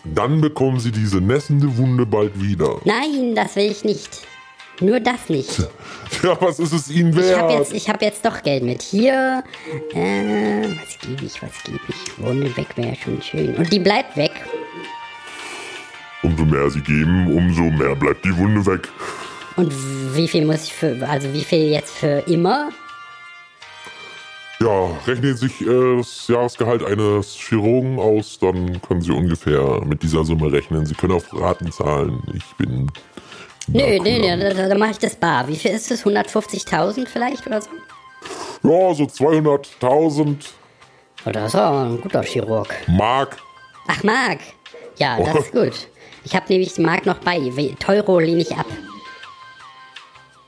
Dann bekommen Sie diese nässende Wunde bald wieder. Nein, das will ich nicht. Nur das nicht. Ja, was ist es Ihnen Ich habe wert? jetzt, ich hab jetzt doch Geld mit. Hier, äh, was gebe ich, was gebe ich? Wunde weg wäre schon schön. Und die bleibt weg. Umso mehr Sie geben, umso mehr bleibt die Wunde weg. Und wie viel muss ich für, also wie viel jetzt für immer? Ja, rechnen Sie sich äh, das Jahresgehalt eines Chirurgen aus, dann können Sie ungefähr mit dieser Summe rechnen. Sie können auf Raten zahlen. Ich bin. Nö, nö, nö, da, da mache ich das bar. Wie viel ist das? 150.000 vielleicht oder so? Ja, so 200.000 Oh, das ist auch ein guter Chirurg. Mark. Ach, Marc. Ja, das ist gut. Ich habe nämlich Marc noch bei. Teuro lehne ich ab.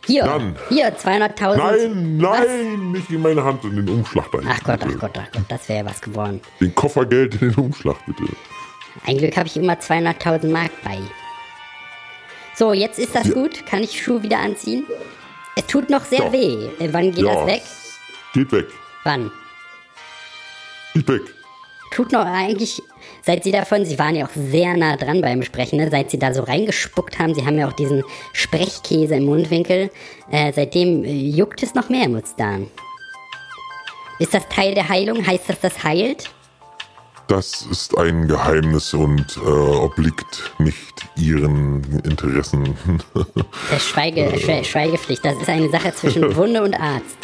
Hier, Dann. hier, 200.000. Nein, Was? nein, nicht in meine Hand, in den Umschlag da. Ach Gott, ach Gott, ach Gott, das wäre was geworden. Den Koffergeld in den Umschlag, bitte. Ein Glück habe ich immer 200.000 Mark bei. So, jetzt ist das Ja. gut. Kann ich Schuhe wieder anziehen? Es tut noch sehr Ja. weh. Äh, Wann geht das weg? Geht weg. Wann? Geht weg. Tut noch eigentlich, seit Sie davon, Sie waren ja auch sehr nah dran beim Sprechen, ne? seit Sie da so reingespuckt haben, Sie haben ja auch diesen Sprechkäse im Mundwinkel, äh, seitdem äh, juckt es noch mehr im Mutzdarm. Ist das Teil der Heilung? Heißt das, das heilt? Das ist ein Geheimnis und äh, obliegt nicht Ihren Interessen. Das Schweige, Schwe Schweigepflicht, das ist eine Sache zwischen Wunde und Arzt.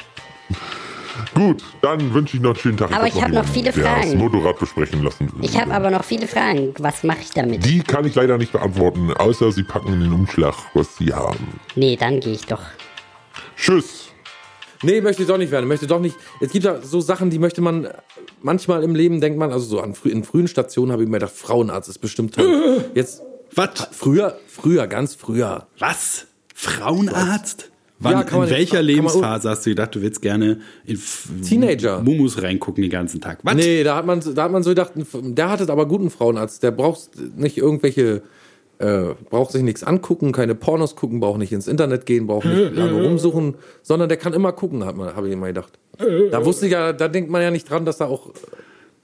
Gut, dann wünsche ich noch einen schönen Tag. Aber ich hab noch viele der das Fragen. Motorrad besprechen lassen. Ich habe aber noch viele Fragen. Was mache ich damit? Die kann ich leider nicht beantworten, außer Sie packen in den Umschlag, was Sie haben. Nee, dann gehe ich doch. Tschüss. Nee, möchte ich doch nicht werden. Möchte doch nicht. Es gibt ja so Sachen, die möchte man manchmal im Leben denkt man, also so an frü in frühen Stationen habe ich mir gedacht, Frauenarzt ist bestimmt toll. Jetzt Was? früher, früher, ganz früher. Was? Frauenarzt? Wann, Ja, kann man- in welcher kann man- Lebensphase hast du gedacht, du willst gerne in Teenager. Mumus reingucken den ganzen Tag? Was? Nee, da hat man, da hat man so gedacht, der hat es aber guten Frauenarzt. Der braucht nicht irgendwelche, äh, braucht sich nichts angucken, keine Pornos gucken, braucht nicht ins Internet gehen, braucht nicht lange rumsuchen, sondern der kann immer gucken, hat man, habe ich immer gedacht. Da wusste ich ja, da denkt man ja nicht dran, dass da auch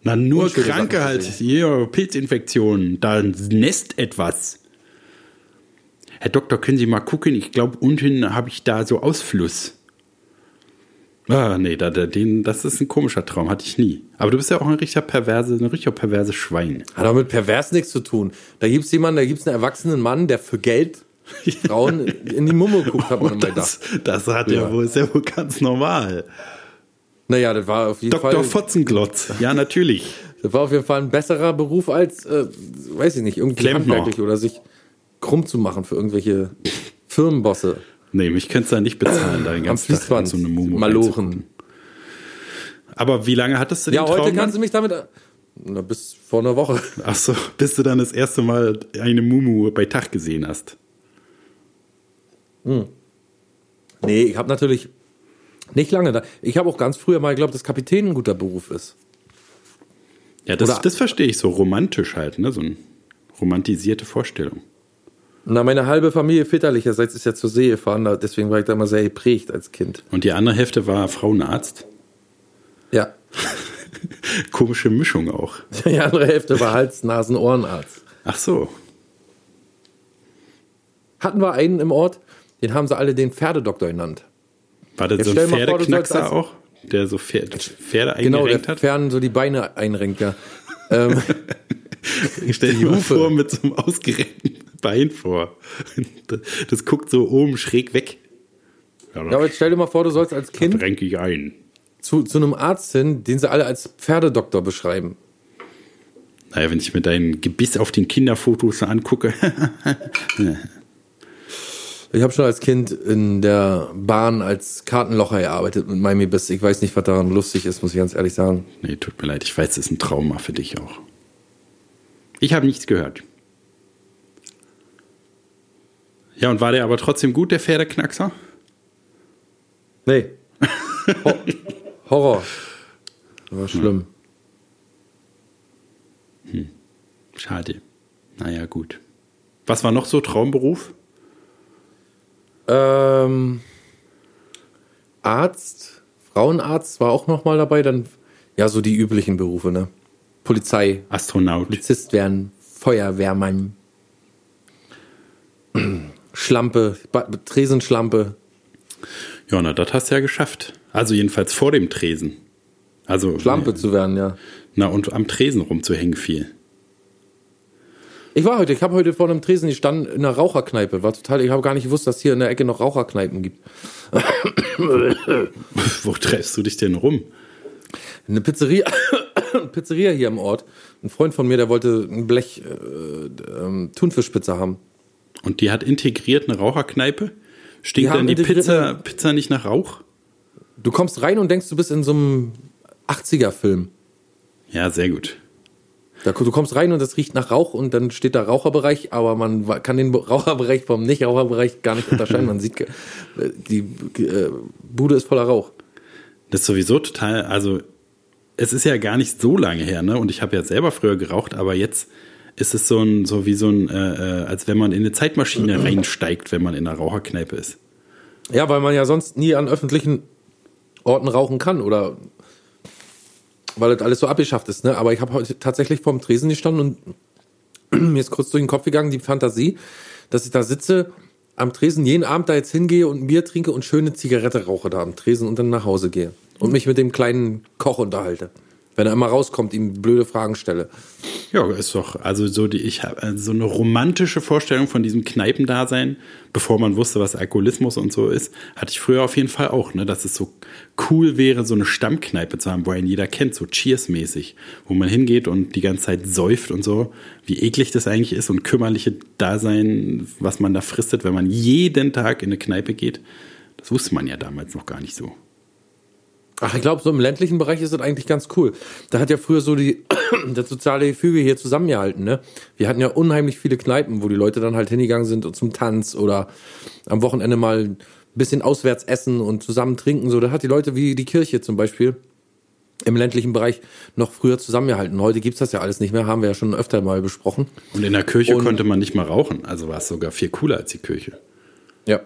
Na, nur Kranke halt. Hier, Pilzinfektionen. Da nässt etwas. Herr Doktor, können Sie mal gucken? Ich glaube, unten habe ich da so Ausfluss. Ah, nee, da, da, den, das ist ein komischer Traum, hatte ich nie. Aber du bist ja auch ein richtiger perverse, ein richtiger perverse Schwein. Hat auch mit pervers nichts zu tun. Da gibt's jemanden, da gibt's einen erwachsenen Mann, der für Geld Frauen in die Mumme guckt, hat man immer Das, gedacht. das hat ja. Ja. wohl, ist ja wohl ganz normal. Naja, das war auf jeden Dr. Fall. Fotzenglotz, ja, natürlich. Das war auf jeden Fall ein besserer Beruf als, äh, weiß ich nicht, irgendwie Klempner. handwerklich oder sich krumm zu machen für irgendwelche Firmenbosse. Nee, mich könntest du ja nicht bezahlen, da den Am ganzen Tag Fließband. so eine Mumu Malochen. Aber wie lange hattest du den Ja, Traum? heute dann? kannst du mich damit. Na, bis vor einer Woche. Ach so, bis du dann das erste Mal eine Mumu bei Tag gesehen hast. Nee, ich habe natürlich nicht lange da. Ich habe auch ganz früher mal geglaubt, dass Kapitän ein guter Beruf ist. Ja, das, Oder- das verstehe ich so romantisch halt, ne? So eine romantisierte Vorstellung. Na, meine halbe Familie väterlicherseits ist ja zur See gefahren, deswegen war ich da immer sehr geprägt als Kind. Und die andere Hälfte war Frauenarzt. Ja. Komische Mischung auch. Die andere Hälfte war Hals-, Nasen-, Ohrenarzt. Ach so. Hatten wir einen im Ort, den haben sie alle den Pferdedoktor genannt. War das Jetzt so ein vor, Pferdeknackser als- auch? Der so Pferde, Pferde Genau, der eingerenkt hat? Pferden so die Beine einrenkt, ja. ähm, Ich stell die dir mal Hufe. vor mit so einem ausgerenkten Bein vor. Das, guckt so oben schräg weg. Ja, ja, aber jetzt stell dir mal vor, du sollst als Kind renke ich ein. zu, zu einem Arzt hin, den sie alle als Pferdedoktor beschreiben. Naja, wenn ich mir dein Gebiss auf den Kinderfotos angucke. Ich habe schon als Kind in der Bahn als Kartenlocher gearbeitet mit meinem Biss. Ich weiß nicht, was daran lustig ist, muss ich ganz ehrlich sagen. nee, tut mir leid, ich weiß, das ist ein Trauma für dich auch. Ich habe nichts gehört. Ja, und war der aber trotzdem gut, der Pferdeknackser? Nee. Ho Horror. Das war schlimm. Schade. Naja, gut. Was war noch so Traumberuf? Ähm, Arzt, Frauenarzt war auch noch mal dabei. Dann, ja, so die üblichen Berufe, ne? Polizei, Astronaut. Polizist werden, Feuerwehrmann, Schlampe, Tresenschlampe. Ja, na, das hast du ja geschafft. Also jedenfalls vor dem Tresen. Also Schlampe zu werden, ja. Na, und am Tresen rumzuhängen viel. Ich war heute, ich habe heute vor einem Tresen gestanden in einer Raucherkneipe. War total, ich habe gar nicht gewusst, dass hier in der Ecke noch Raucherkneipen gibt. Wo treibst du dich denn rum? Eine Pizzeria, Pizzeria hier im Ort. Ein Freund von mir, der wollte ein Blech äh, ähm, Thunfischpizza haben. Und die hat integriert eine Raucherkneipe? Die Stinkt haben denn die Pizza, Pizza nicht nach Rauch? Du kommst rein und denkst, du bist in so einem 80er-Film. Ja, sehr gut. Da, du kommst rein und es riecht nach Rauch und dann steht da Raucherbereich, aber man kann den Raucherbereich vom Nicht-Raucherbereich gar nicht unterscheiden. Man sieht, äh, die äh, Bude ist voller Rauch. Das ist sowieso total, also es ist ja gar nicht so lange her, ne? Und ich habe ja selber früher geraucht, aber jetzt ist es so ein, so wie so ein, äh, äh, als wenn man in eine Zeitmaschine reinsteigt, wenn man in einer Raucherkneipe ist. Ja, weil man ja sonst nie an öffentlichen Orten rauchen kann oder weil das alles so abgeschafft ist. Ne? Aber ich habe heute tatsächlich vorm Tresen gestanden und mir ist kurz durch den Kopf gegangen die Fantasie, dass ich da sitze am Tresen jeden Abend da jetzt hingehe und ein Bier trinke und schöne Zigarette rauche da am Tresen und dann nach Hause gehe und mich mit dem kleinen Koch unterhalte. Wenn er immer rauskommt, ihm blöde Fragen stelle. Ja, ist doch, also so die, ich habe also so eine romantische Vorstellung von diesem Kneipendasein, bevor man wusste, was Alkoholismus und so ist, hatte ich früher auf jeden Fall auch, ne, dass es so cool wäre, so eine Stammkneipe zu haben, wo einen jeder kennt, so Cheers-mäßig, wo man hingeht und die ganze Zeit säuft und so, wie eklig das eigentlich ist und kümmerliche Dasein, was man da fristet, wenn man jeden Tag in eine Kneipe geht. Das wusste man ja damals noch gar nicht so. Ach, ich glaube, so im ländlichen Bereich ist das eigentlich ganz cool. Da hat ja früher so die, das soziale Gefüge hier zusammengehalten, ne? Wir hatten ja unheimlich viele Kneipen, wo die Leute dann halt hingegangen sind und zum Tanz oder am Wochenende mal ein bisschen auswärts essen und zusammen trinken. So, da hat die Leute wie die Kirche zum Beispiel im ländlichen Bereich noch früher zusammengehalten. Heute gibt's das ja alles nicht mehr, haben wir ja schon öfter mal besprochen. Und in der Kirche Und- konnte man nicht mal rauchen, also war es sogar viel cooler als die Kirche. Ja.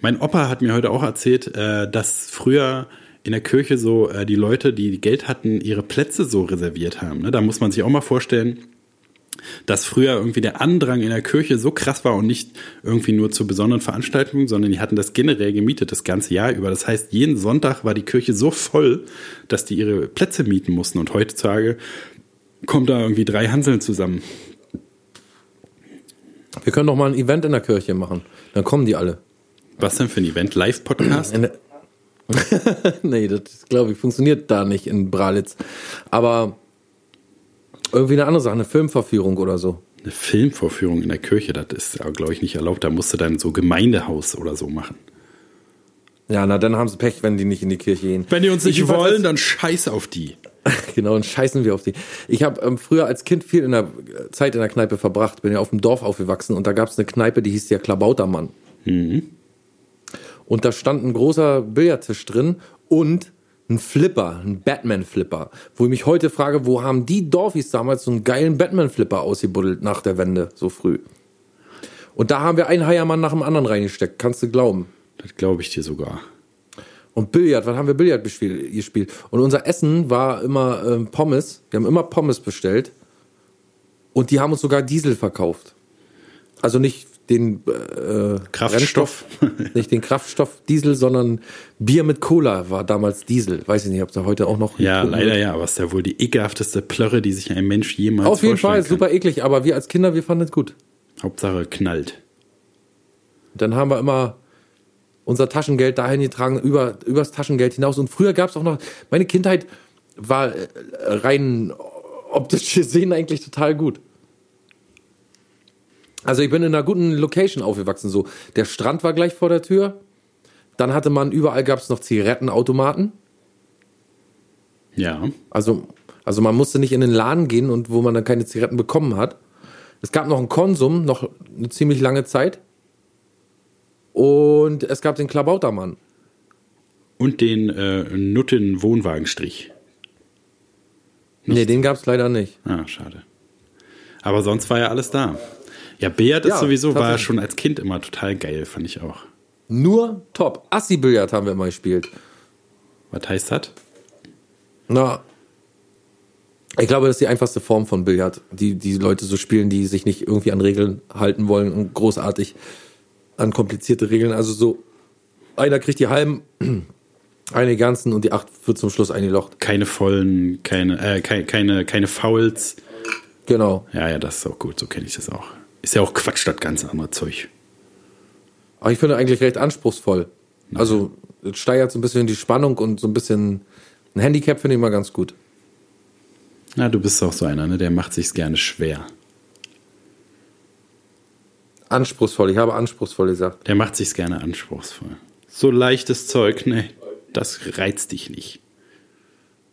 Mein Opa hat mir heute auch erzählt, äh, dass früher in der Kirche so äh, die Leute, die Geld hatten, ihre Plätze so reserviert haben. Ne? Da muss man sich auch mal vorstellen, dass früher irgendwie der Andrang in der Kirche so krass war und nicht irgendwie nur zu besonderen Veranstaltungen, sondern die hatten das generell gemietet das ganze Jahr über. Das heißt, jeden Sonntag war die Kirche so voll, dass die ihre Plätze mieten mussten. Und heutzutage kommt da irgendwie drei Hanseln zusammen. Wir können doch mal ein Event in der Kirche machen. Dann kommen die alle. Was denn für ein Event? Live-Podcast? Nee, das glaube ich funktioniert da nicht in Bralitz. Aber irgendwie eine andere Sache, eine Filmverführung oder so. Eine Filmvorführung in der Kirche, das ist, glaube ich, nicht erlaubt. Da musst du dann so Gemeindehaus oder so machen. Ja, na dann haben sie Pech, wenn die nicht in die Kirche gehen. Wenn die uns nicht Ich wollen, dann scheiß auf die. Genau, und scheißen wir auf die. Ich habe ähm, früher als Kind viel in der äh, Zeit in der Kneipe verbracht, bin ja auf dem Dorf aufgewachsen und da gab es eine Kneipe, die hieß der Klabautermann. Und da stand ein großer Billardtisch drin und ein Flipper, ein Batman-Flipper. Wo ich mich heute frage, wo haben die Dorfis damals so einen geilen Batman-Flipper ausgebuddelt nach der Wende, so früh? Und da haben wir einen Heiermann nach dem anderen reingesteckt, kannst du glauben. Das glaube ich dir sogar. Und Billard, was haben wir Billard gespielt? Und unser Essen war immer ähm, Pommes. Wir haben immer Pommes bestellt. Und die haben uns sogar Diesel verkauft. Also nicht den äh, Kraftstoff. Nicht den Kraftstoff Diesel, sondern Bier mit Cola war damals Diesel. Weiß ich nicht, ob da heute auch noch. Ja, leider wird. ja, aber es ist ja wohl die ekelhafteste Plörre, die sich ein Mensch jemals Auf jeden Fall, kann. super eklig. Aber wir als Kinder, wir fanden es gut. Hauptsache knallt. Dann haben wir immer unser Taschengeld dahin getragen, über, übers Taschengeld hinaus. Und früher gab es auch noch, meine Kindheit war äh, rein optisch gesehen eigentlich total gut. Also ich bin in einer guten Location aufgewachsen. So, der Strand war gleich vor der Tür. Dann hatte man überall gab es noch Zigarettenautomaten. Ja. Also, also man musste nicht in den Laden gehen und wo man dann keine Zigaretten bekommen hat. Es gab noch einen Konsum, noch eine ziemlich lange Zeit. Und es gab den Klabautermann. Und den äh, Nutten-Wohnwagenstrich. Nee, den gab es leider nicht. Ah, schade. Aber sonst war ja alles da. Ja, ist Ja, sowieso, war schon als Kind immer total geil, fand ich auch. Nur top. Assi-Billard haben wir immer gespielt. Was heißt das? Na, ich glaube, das ist die einfachste Form von Billard, die die Leute so spielen, die sich nicht irgendwie an Regeln halten wollen und großartig an komplizierte Regeln. Also so, einer kriegt die halben, eine ganzen und die acht wird zum Schluss eingelocht. Keine vollen, keine, äh, keine, keine, keine Fouls. Genau. Ja, ja, das ist auch gut, so kenne ich das auch. Ist ja auch Quatsch, das ganze andere Zeug. Aber ich finde eigentlich recht anspruchsvoll. Also, es steigert so ein bisschen die Spannung und so ein bisschen ein Handicap finde ich immer ganz gut. Ja, du bist auch so einer, ne? Der macht sich's gerne schwer. Anspruchsvoll, ich habe anspruchsvoll gesagt. Der macht sich's gerne anspruchsvoll. So leichtes Zeug, ne? Das reizt dich nicht.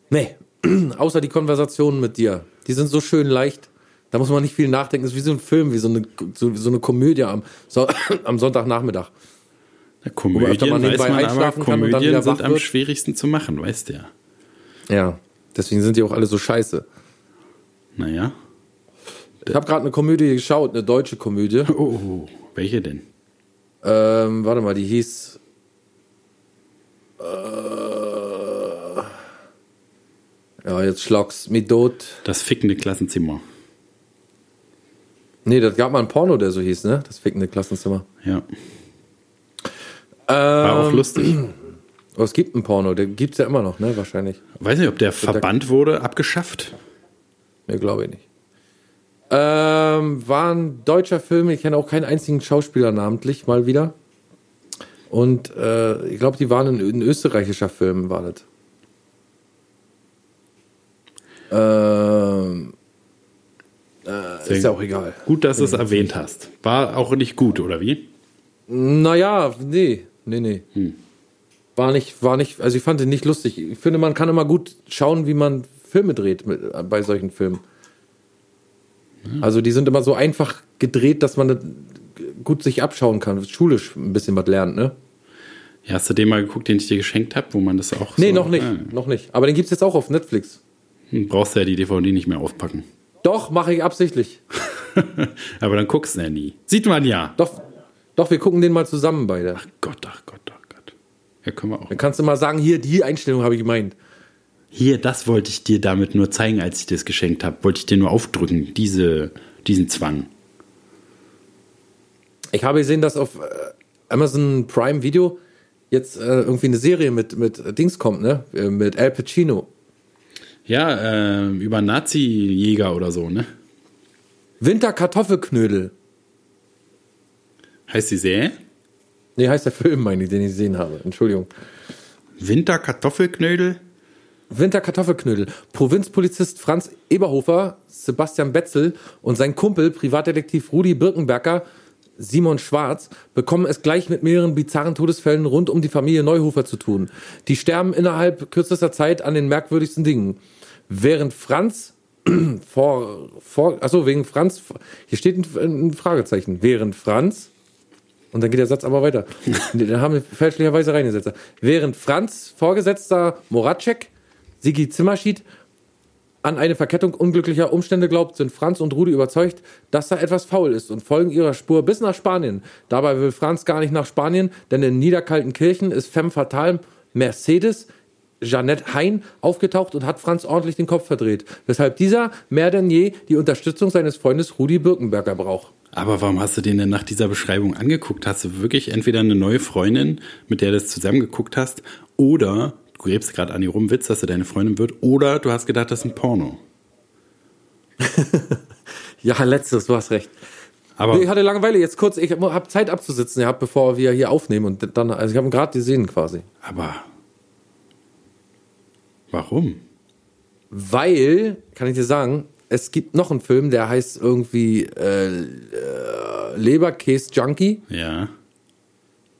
Nee, außer die Konversationen mit dir. Die sind so schön leicht. Da muss man nicht viel nachdenken. Das ist wie so ein Film, wie so eine, so, so eine Komödie am, so, am Sonntagnachmittag. Mal Komödien, weiß nebenbei man aber, einschlafen kann und dann Komödien sind am wird. schwierigsten zu machen, weißt du ja. Ja, deswegen sind die auch alle so scheiße. Naja. Ich habe gerade eine Komödie geschaut, eine deutsche Komödie. Oh, oh, oh. welche denn? Ähm, warte mal, die hieß. Äh, ja, jetzt schlag's mit tot. Das fickende Klassenzimmer. Nee, das gab mal ein Porno, der so hieß, ne? Das fickende Klassenzimmer. Ja. War auch lustig. Aber es gibt ein Porno, der gibt's ja immer noch, ne? Wahrscheinlich. Weiß nicht, ob der verbannt wurde, abgeschafft. Nee, glaube ich nicht. Ähm, war ein deutscher Film, ich kenne auch keinen einzigen Schauspieler namentlich, mal wieder. Und äh, ich glaube, die waren ein, ein österreichischer Film, war das. Ähm, äh, ist ja auch egal. Gut, dass du es erwähnt hast. War auch nicht gut, oder wie? Naja, nee, nee, nee. War nicht, war nicht, also ich fand den nicht lustig. Ich finde, man kann immer gut schauen, wie man Filme dreht mit, bei solchen Filmen. Also die sind immer so einfach gedreht, dass man gut sich abschauen kann, schulisch ein bisschen was lernt, ne? Ja, hast du den mal geguckt, den ich dir geschenkt habe, wo man das auch Nee, so, noch nicht, Ah, noch nicht. Aber den gibt's jetzt auch auf Netflix. hm, brauchst du ja die DVD nicht mehr aufpacken. Doch, mache ich absichtlich. Aber dann guckst du ja nie. Sieht man ja. Doch, doch, wir gucken den mal zusammen beide. Gott, ach Gott, ach Gott. Ja, können wir auch. Dann kannst du mal sagen, hier, die Einstellung habe ich gemeint. Hier, das wollte ich dir damit nur zeigen, als ich das geschenkt habe. Wollte ich dir nur aufdrücken, diese, diesen Zwang. Ich habe gesehen, dass auf äh, Amazon Prime Video jetzt äh, irgendwie eine Serie mit, mit Dings kommt, ne? Äh, Mit Al Pacino. Ja, äh, über Nazi-Jäger oder so, ne? Winterkartoffelknödel. Heißt die Serie? Nee, heißt der Film, meine ich, den ich gesehen habe. Entschuldigung. Winterkartoffelknödel? Winterkartoffelknödel. Provinzpolizist Franz Eberhofer, Sebastian Betzel und sein Kumpel, Privatdetektiv Rudi Birkenberger, Simon Schwarz, bekommen es gleich mit mehreren bizarren Todesfällen rund um die Familie Neuhofer zu tun. Die sterben innerhalb kürzester Zeit an den merkwürdigsten Dingen. Während Franz vor, vor, achso, wegen Franz, hier steht ein, Fragezeichen. Während Franz, und dann geht der Satz aber weiter. da haben wir fälschlicherweise reingesetzt. Während Franz, Vorgesetzter Moracek, Sigi Zimmerschied, an eine Verkettung unglücklicher Umstände glaubt, sind Franz und Rudi überzeugt, dass da etwas faul ist und folgen ihrer Spur bis nach Spanien. Dabei will Franz gar nicht nach Spanien, denn in Niederkaltenkirchen ist femme fatale Mercedes Jeanette Hein aufgetaucht und hat Franz ordentlich den Kopf verdreht, weshalb dieser mehr denn je die Unterstützung seines Freundes Rudi Birkenberger braucht. Aber warum hast du den denn nach dieser Beschreibung angeguckt? Hast du wirklich entweder eine neue Freundin, mit der du das zusammen geguckt hast, oder gräbst gerade an ihr rum Witz, dass sie deine Freundin wird, oder du hast gedacht, das ist ein Porno. Ja, letztes, du hast recht. Aber Nee, ich hatte Langeweile, jetzt kurz, ich habe Zeit abzusitzen, gehabt, bevor wir hier aufnehmen und dann, also ich habe gerade gesehen quasi. Aber warum? Weil, kann ich dir sagen, es gibt noch einen Film, der heißt irgendwie äh, äh, Leberkäse Junkie Ja.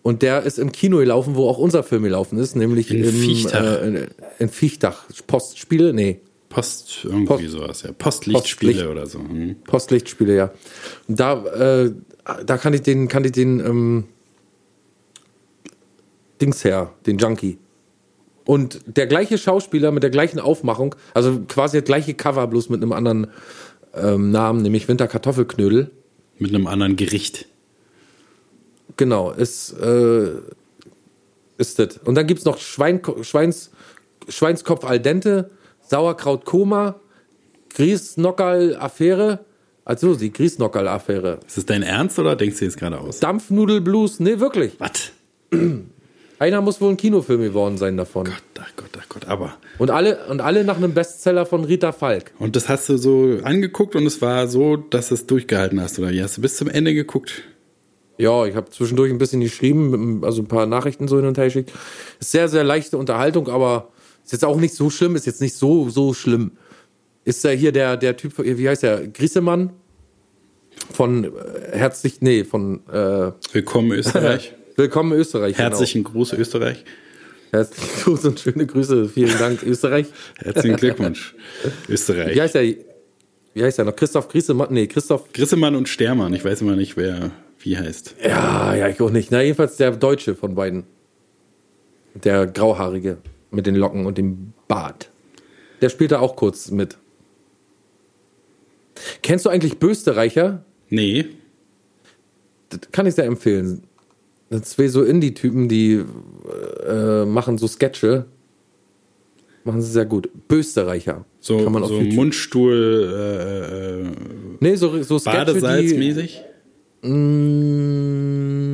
Und der ist im Kino gelaufen, wo auch unser Film gelaufen ist, nämlich In im, Viechtach. Äh, in, in Viechtach. Postspiele? Nee, Post, irgendwie Post- sowas, ja. Postlichtspiele Postlicht. oder so. Hm. Postlichtspiele, ja. Und da, äh, da kann ich den, kann ich den ähm, Dings her, den Junkie. Und der gleiche Schauspieler mit der gleichen Aufmachung, also quasi das gleiche Cover, bloß mit einem anderen ähm, Namen, nämlich Winterkartoffelknödel. Mit einem anderen Gericht. Genau, ist, äh, ist das. Und dann gibt's noch Schwein, Schweins, Schweinskopf al dente, Sauerkraut Koma, Griesnockerl-Affäre. Also die Griesnockerl-Affäre. Ist das dein Ernst oder denkst du jetzt gerade aus? Dampfnudelblues, nee, wirklich. Was? Einer muss wohl ein Kinofilm geworden sein davon. Gott, ach Gott, ach Gott, aber. Und alle, und alle nach einem Bestseller von Rita Falk. Und das hast du so angeguckt und es war so, dass du es durchgehalten hast, oder wie? Hast du bis zum Ende geguckt? Ja, ich habe zwischendurch ein bisschen geschrieben, also ein paar Nachrichten so hin und her geschickt. Ist sehr, sehr leichte Unterhaltung, aber ist jetzt auch nicht so schlimm, ist jetzt nicht so, so schlimm. Ist ja hier der, der Typ, wie heißt der? Griesemann? Von äh, herzlich, nee, von äh, Willkommen Österreich. Willkommen Österreich. Herzlichen Gruß Österreich. Genau. Herzlichen Gruß und schöne Grüße. Vielen Dank, Österreich. Herzlichen Glückwunsch. Österreich. Wie heißt der? Wie heißt der noch? Christoph Griesemann? Nee, Christoph. Grissemann und Stermann. Ich weiß immer nicht, wer wie heißt. Ja, ja, ich auch nicht. Na, jedenfalls der Deutsche von beiden. Der Grauhaarige mit den Locken und dem Bart. Der spielt da auch kurz mit. Kennst du eigentlich Bösterreicher? Nee. Das kann ich sehr empfehlen. Das sind zwei so Indie-Typen, die äh, machen so Sketche. Machen sie sehr gut. Bösterreicher. So, kann man auf so YouTube. Mundstuhl, äh, äh, Nee, so, so Sketche, die... Badesalzmäßig. Mm,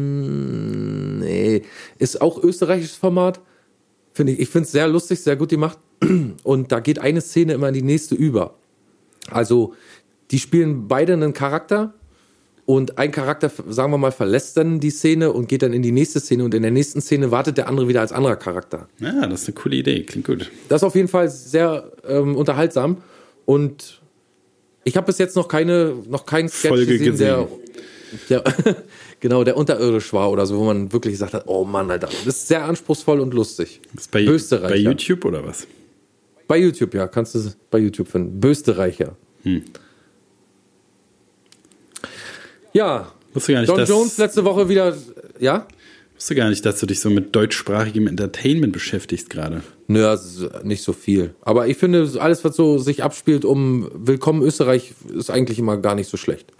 nee, ist auch österreichisches Format. Finde ich. Ich finde es sehr lustig, sehr gut gemacht. Und da geht eine Szene immer in die nächste über. Also, die spielen beide einen Charakter und ein Charakter, sagen wir mal, verlässt dann die Szene und geht dann in die nächste Szene und in der nächsten Szene wartet der andere wieder als anderer Charakter. Ja, das ist eine coole Idee. Klingt gut. Das ist auf jeden Fall sehr ähm, unterhaltsam und ich habe bis jetzt noch keine, noch keinen Sketch Folge gesehen, gesehen. der genau der unterirdisch war oder so, wo man wirklich gesagt hat, oh Mann, Alter, das ist sehr anspruchsvoll und lustig. Ist bei, Österreicher. bei YouTube oder was? Bei YouTube, ja, kannst du es bei YouTube finden. Bösterreicher. Hm. Ja, Wusste gar nicht, John dass, Jones letzte Woche wieder, ja? wusste gar nicht, dass du dich so mit deutschsprachigem Entertainment beschäftigst gerade. Nö, also nicht so viel. Aber ich finde, alles, was so sich abspielt um Willkommen Österreich, ist eigentlich immer gar nicht so schlecht.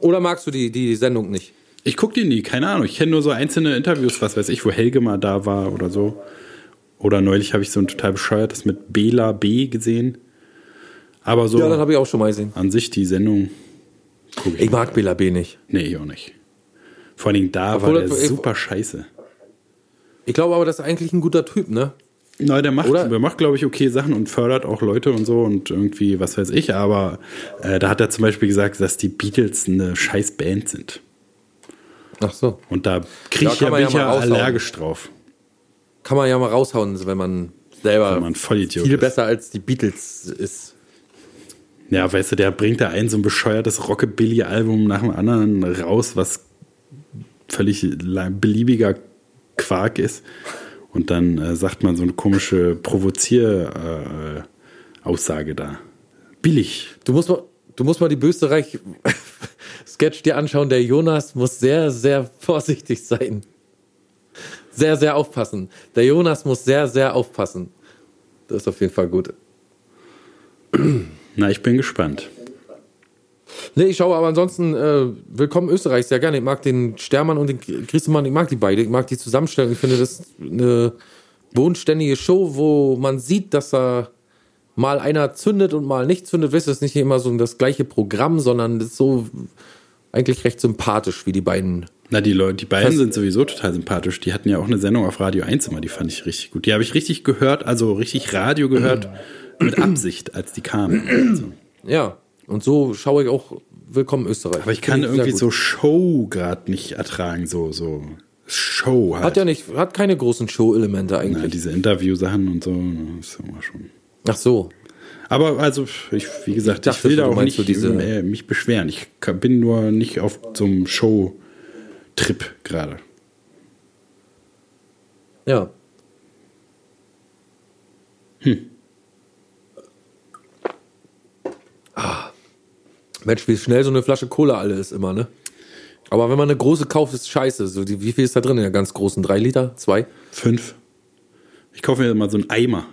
Oder magst du die, die Sendung nicht? Ich gucke die nie, keine Ahnung. Ich kenne nur so einzelne Interviews, was weiß ich, wo Helge mal da war oder so. Oder neulich habe ich so ein total bescheuertes mit Bela B gesehen. Aber so Ja, das habe ich auch schon mal gesehen. an sich die Sendung. guck Ich mag Bela B nicht. Nee, ich auch nicht. Vor allen Dingen da Obwohl war der das- super scheiße. Ich glaube aber, das ist eigentlich ein guter Typ, ne? Na, der macht, Oder? der macht, glaube ich, okay Sachen und fördert auch Leute und so und irgendwie, was weiß ich, aber äh, da hat er zum Beispiel gesagt, dass die Beatles eine scheiß Band sind. Ach so. Und da krieg Ja, ich ja, bin ja ja allergisch drauf. Kann man ja mal raushauen, wenn man selber Wenn man viel ist. besser als die Beatles ist. Ja, weißt du, der bringt da ein so ein bescheuertes Rockabilly-Album nach dem anderen raus, was völlig beliebiger Quark ist. Und dann äh, sagt man so eine komische Provozier-Aussage äh, Aussage da. Billig. Du musst mal, du musst mal die Bösterreich-Sketch dir anschauen. Der Jonas muss sehr, sehr vorsichtig sein. Sehr, sehr aufpassen. Der Jonas muss sehr, sehr aufpassen. Das ist auf jeden Fall gut. Na, ich bin gespannt. Nee, ich schaue aber ansonsten äh, Willkommen Österreich sehr gerne. Ich mag den Stermann und den Griesemann, ich mag die beide. Ich mag die Zusammenstellung. Ich finde, das ist eine bodenständige Show, wo man sieht, dass da mal einer zündet und mal nicht zündet. Weißt du, das ist nicht immer so das gleiche Programm, sondern das ist so eigentlich recht sympathisch, wie die beiden. Na, die Leute, die beiden sind sowieso total sympathisch. Die hatten ja auch eine Sendung auf Radio 1 immer, die fand ich richtig gut. Die habe ich richtig gehört, also richtig Radio gehört, mit Absicht, als die kamen. So. Ja, und so schaue ich auch Willkommen Österreich. Aber ich kann sehr irgendwie so Show gerade nicht ertragen, so, so Show halt. Hat ja nicht, hat keine großen Show-Elemente Na, eigentlich. diese Interview-Sachen und so, das ist immer schon. Ach so. Aber also, ich, wie gesagt, ich, dachte will schon, da auch nicht so diese- äh, mich beschweren. Ich bin nur nicht auf so einem Show-Trip gerade. Ja. Ah. Mensch, wie schnell so eine Flasche Cola alle ist immer, ne? Aber wenn man eine große kauft, ist scheiße. So, die, wie viel ist da drin in der ganz großen? Drei Liter? Zwei? Fünf. Ich kaufe mir mal so einen Eimer.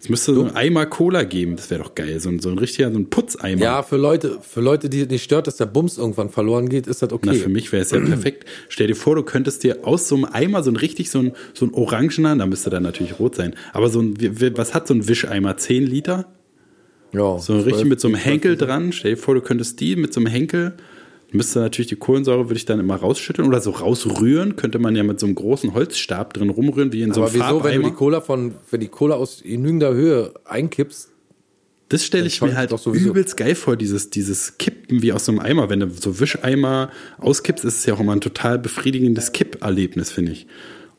Es müsste so einen Eimer Cola geben, das wäre doch geil. So ein, so ein richtiger, so ein Putzeimer. Ja, für Leute, für Leute, die nicht stört, dass der Bums irgendwann verloren geht, ist das okay. Na, für mich wäre es ja perfekt. Stell dir vor, du könntest dir aus so einem Eimer so ein richtig so ein, so ein orangener, da müsste dann natürlich rot sein, aber so ein, was hat so ein Wischeimer? 10 Liter? Ja, So richtig 12, mit so einem 12. Henkel dran. Stell dir vor, du könntest die mit so einem Henkel, müsste natürlich die Kohlensäure, würde ich dann immer rausschütteln oder so rausrühren. Könnte man ja mit so einem großen Holzstab drin rumrühren, wie in so Aber einem wieso, wenn du die Cola von, wenn die Cola aus genügender Höhe einkippst, Das stelle ich mir halt übelst geil vor, dieses, dieses Kippen wie aus so einem Eimer. Wenn du so Wischeimer auskippst, ist es ja auch immer ein total befriedigendes Kipperlebnis, finde ich.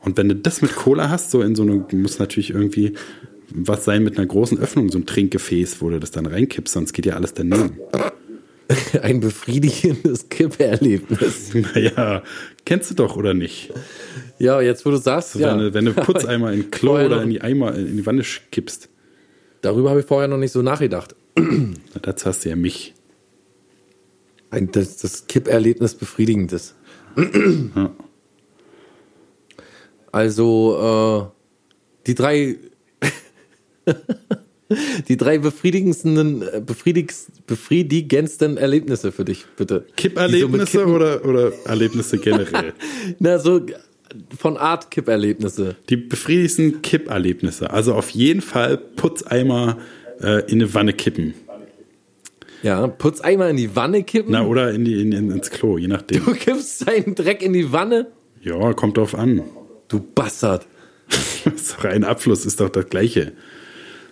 Und wenn du das mit Cola hast, so in so eine, muss natürlich irgendwie was sein mit einer großen Öffnung, so ein Trinkgefäß, wo du das dann reinkippst, sonst geht ja alles daneben. ein befriedigendes Kipperlebnis. Naja, kennst du doch, oder nicht? Ja, jetzt wo du sagst, ja. Wenn, du, wenn du Putzeimer in Klo oder in die Eimer, in die Wanne kippst, Darüber habe ich vorher noch nicht so nachgedacht. na, dazu hast du ja mich. Ein, das, das Kipperlebnis befriedigend ist. Ja. Also, äh, die drei, die drei befriedigendsten, äh, befriedigendsten Erlebnisse für dich, bitte. So Kipperlebnisse Kippen- oder, oder Erlebnisse generell? Na, so von Art Kipperlebnisse. Die befriedigendsten Kipperlebnisse. Also auf jeden Fall Putzeimer äh, in eine Wanne kippen. Ja, putz einmal in die Wanne kippen. Na, oder in die, in, in, ins Klo, je nachdem. Du kippst deinen Dreck in die Wanne. Ja, kommt drauf an. Du Bastard. ist doch ein Abfluss, ist doch das Gleiche.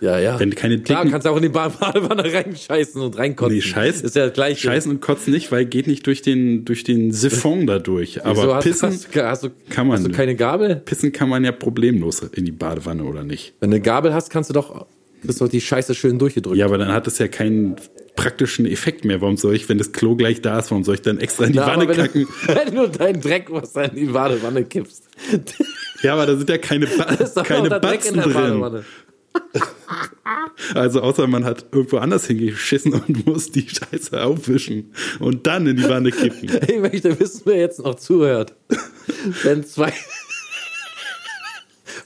Ja, ja. Wenn keine Klar, dicken- kannst du auch in die Badewanne reinscheißen und reinkotzen. Nee, Scheiß, Ist ja das gleiche. Scheißen und Kotzen nicht, weil geht nicht durch den, durch den Siphon da durch. Aber Wieso hast, pissen, hast, hast, du, kann man hast du keine Gabel? pissen kann man ja problemlos in die Badewanne, oder nicht? Wenn du eine Gabel hast, kannst du doch, kriegst doch die Scheiße schön durchgedrückt. Ja, aber dann hat es ja keinen praktischen Effekt mehr. Warum soll ich, wenn das Klo gleich da ist, warum soll ich dann extra in die Na, Wanne wenn, kacken? du, wenn du deinen Dreck was in die Badewanne kippst. Ja, aber da sind ja keine, ba keine Batzen in der drin. Also außer man hat irgendwo anders hingeschissen und muss die Scheiße aufwischen und dann in die Wanne kippen. Ich möchte wissen, wer jetzt noch zuhört. Wenn zwei,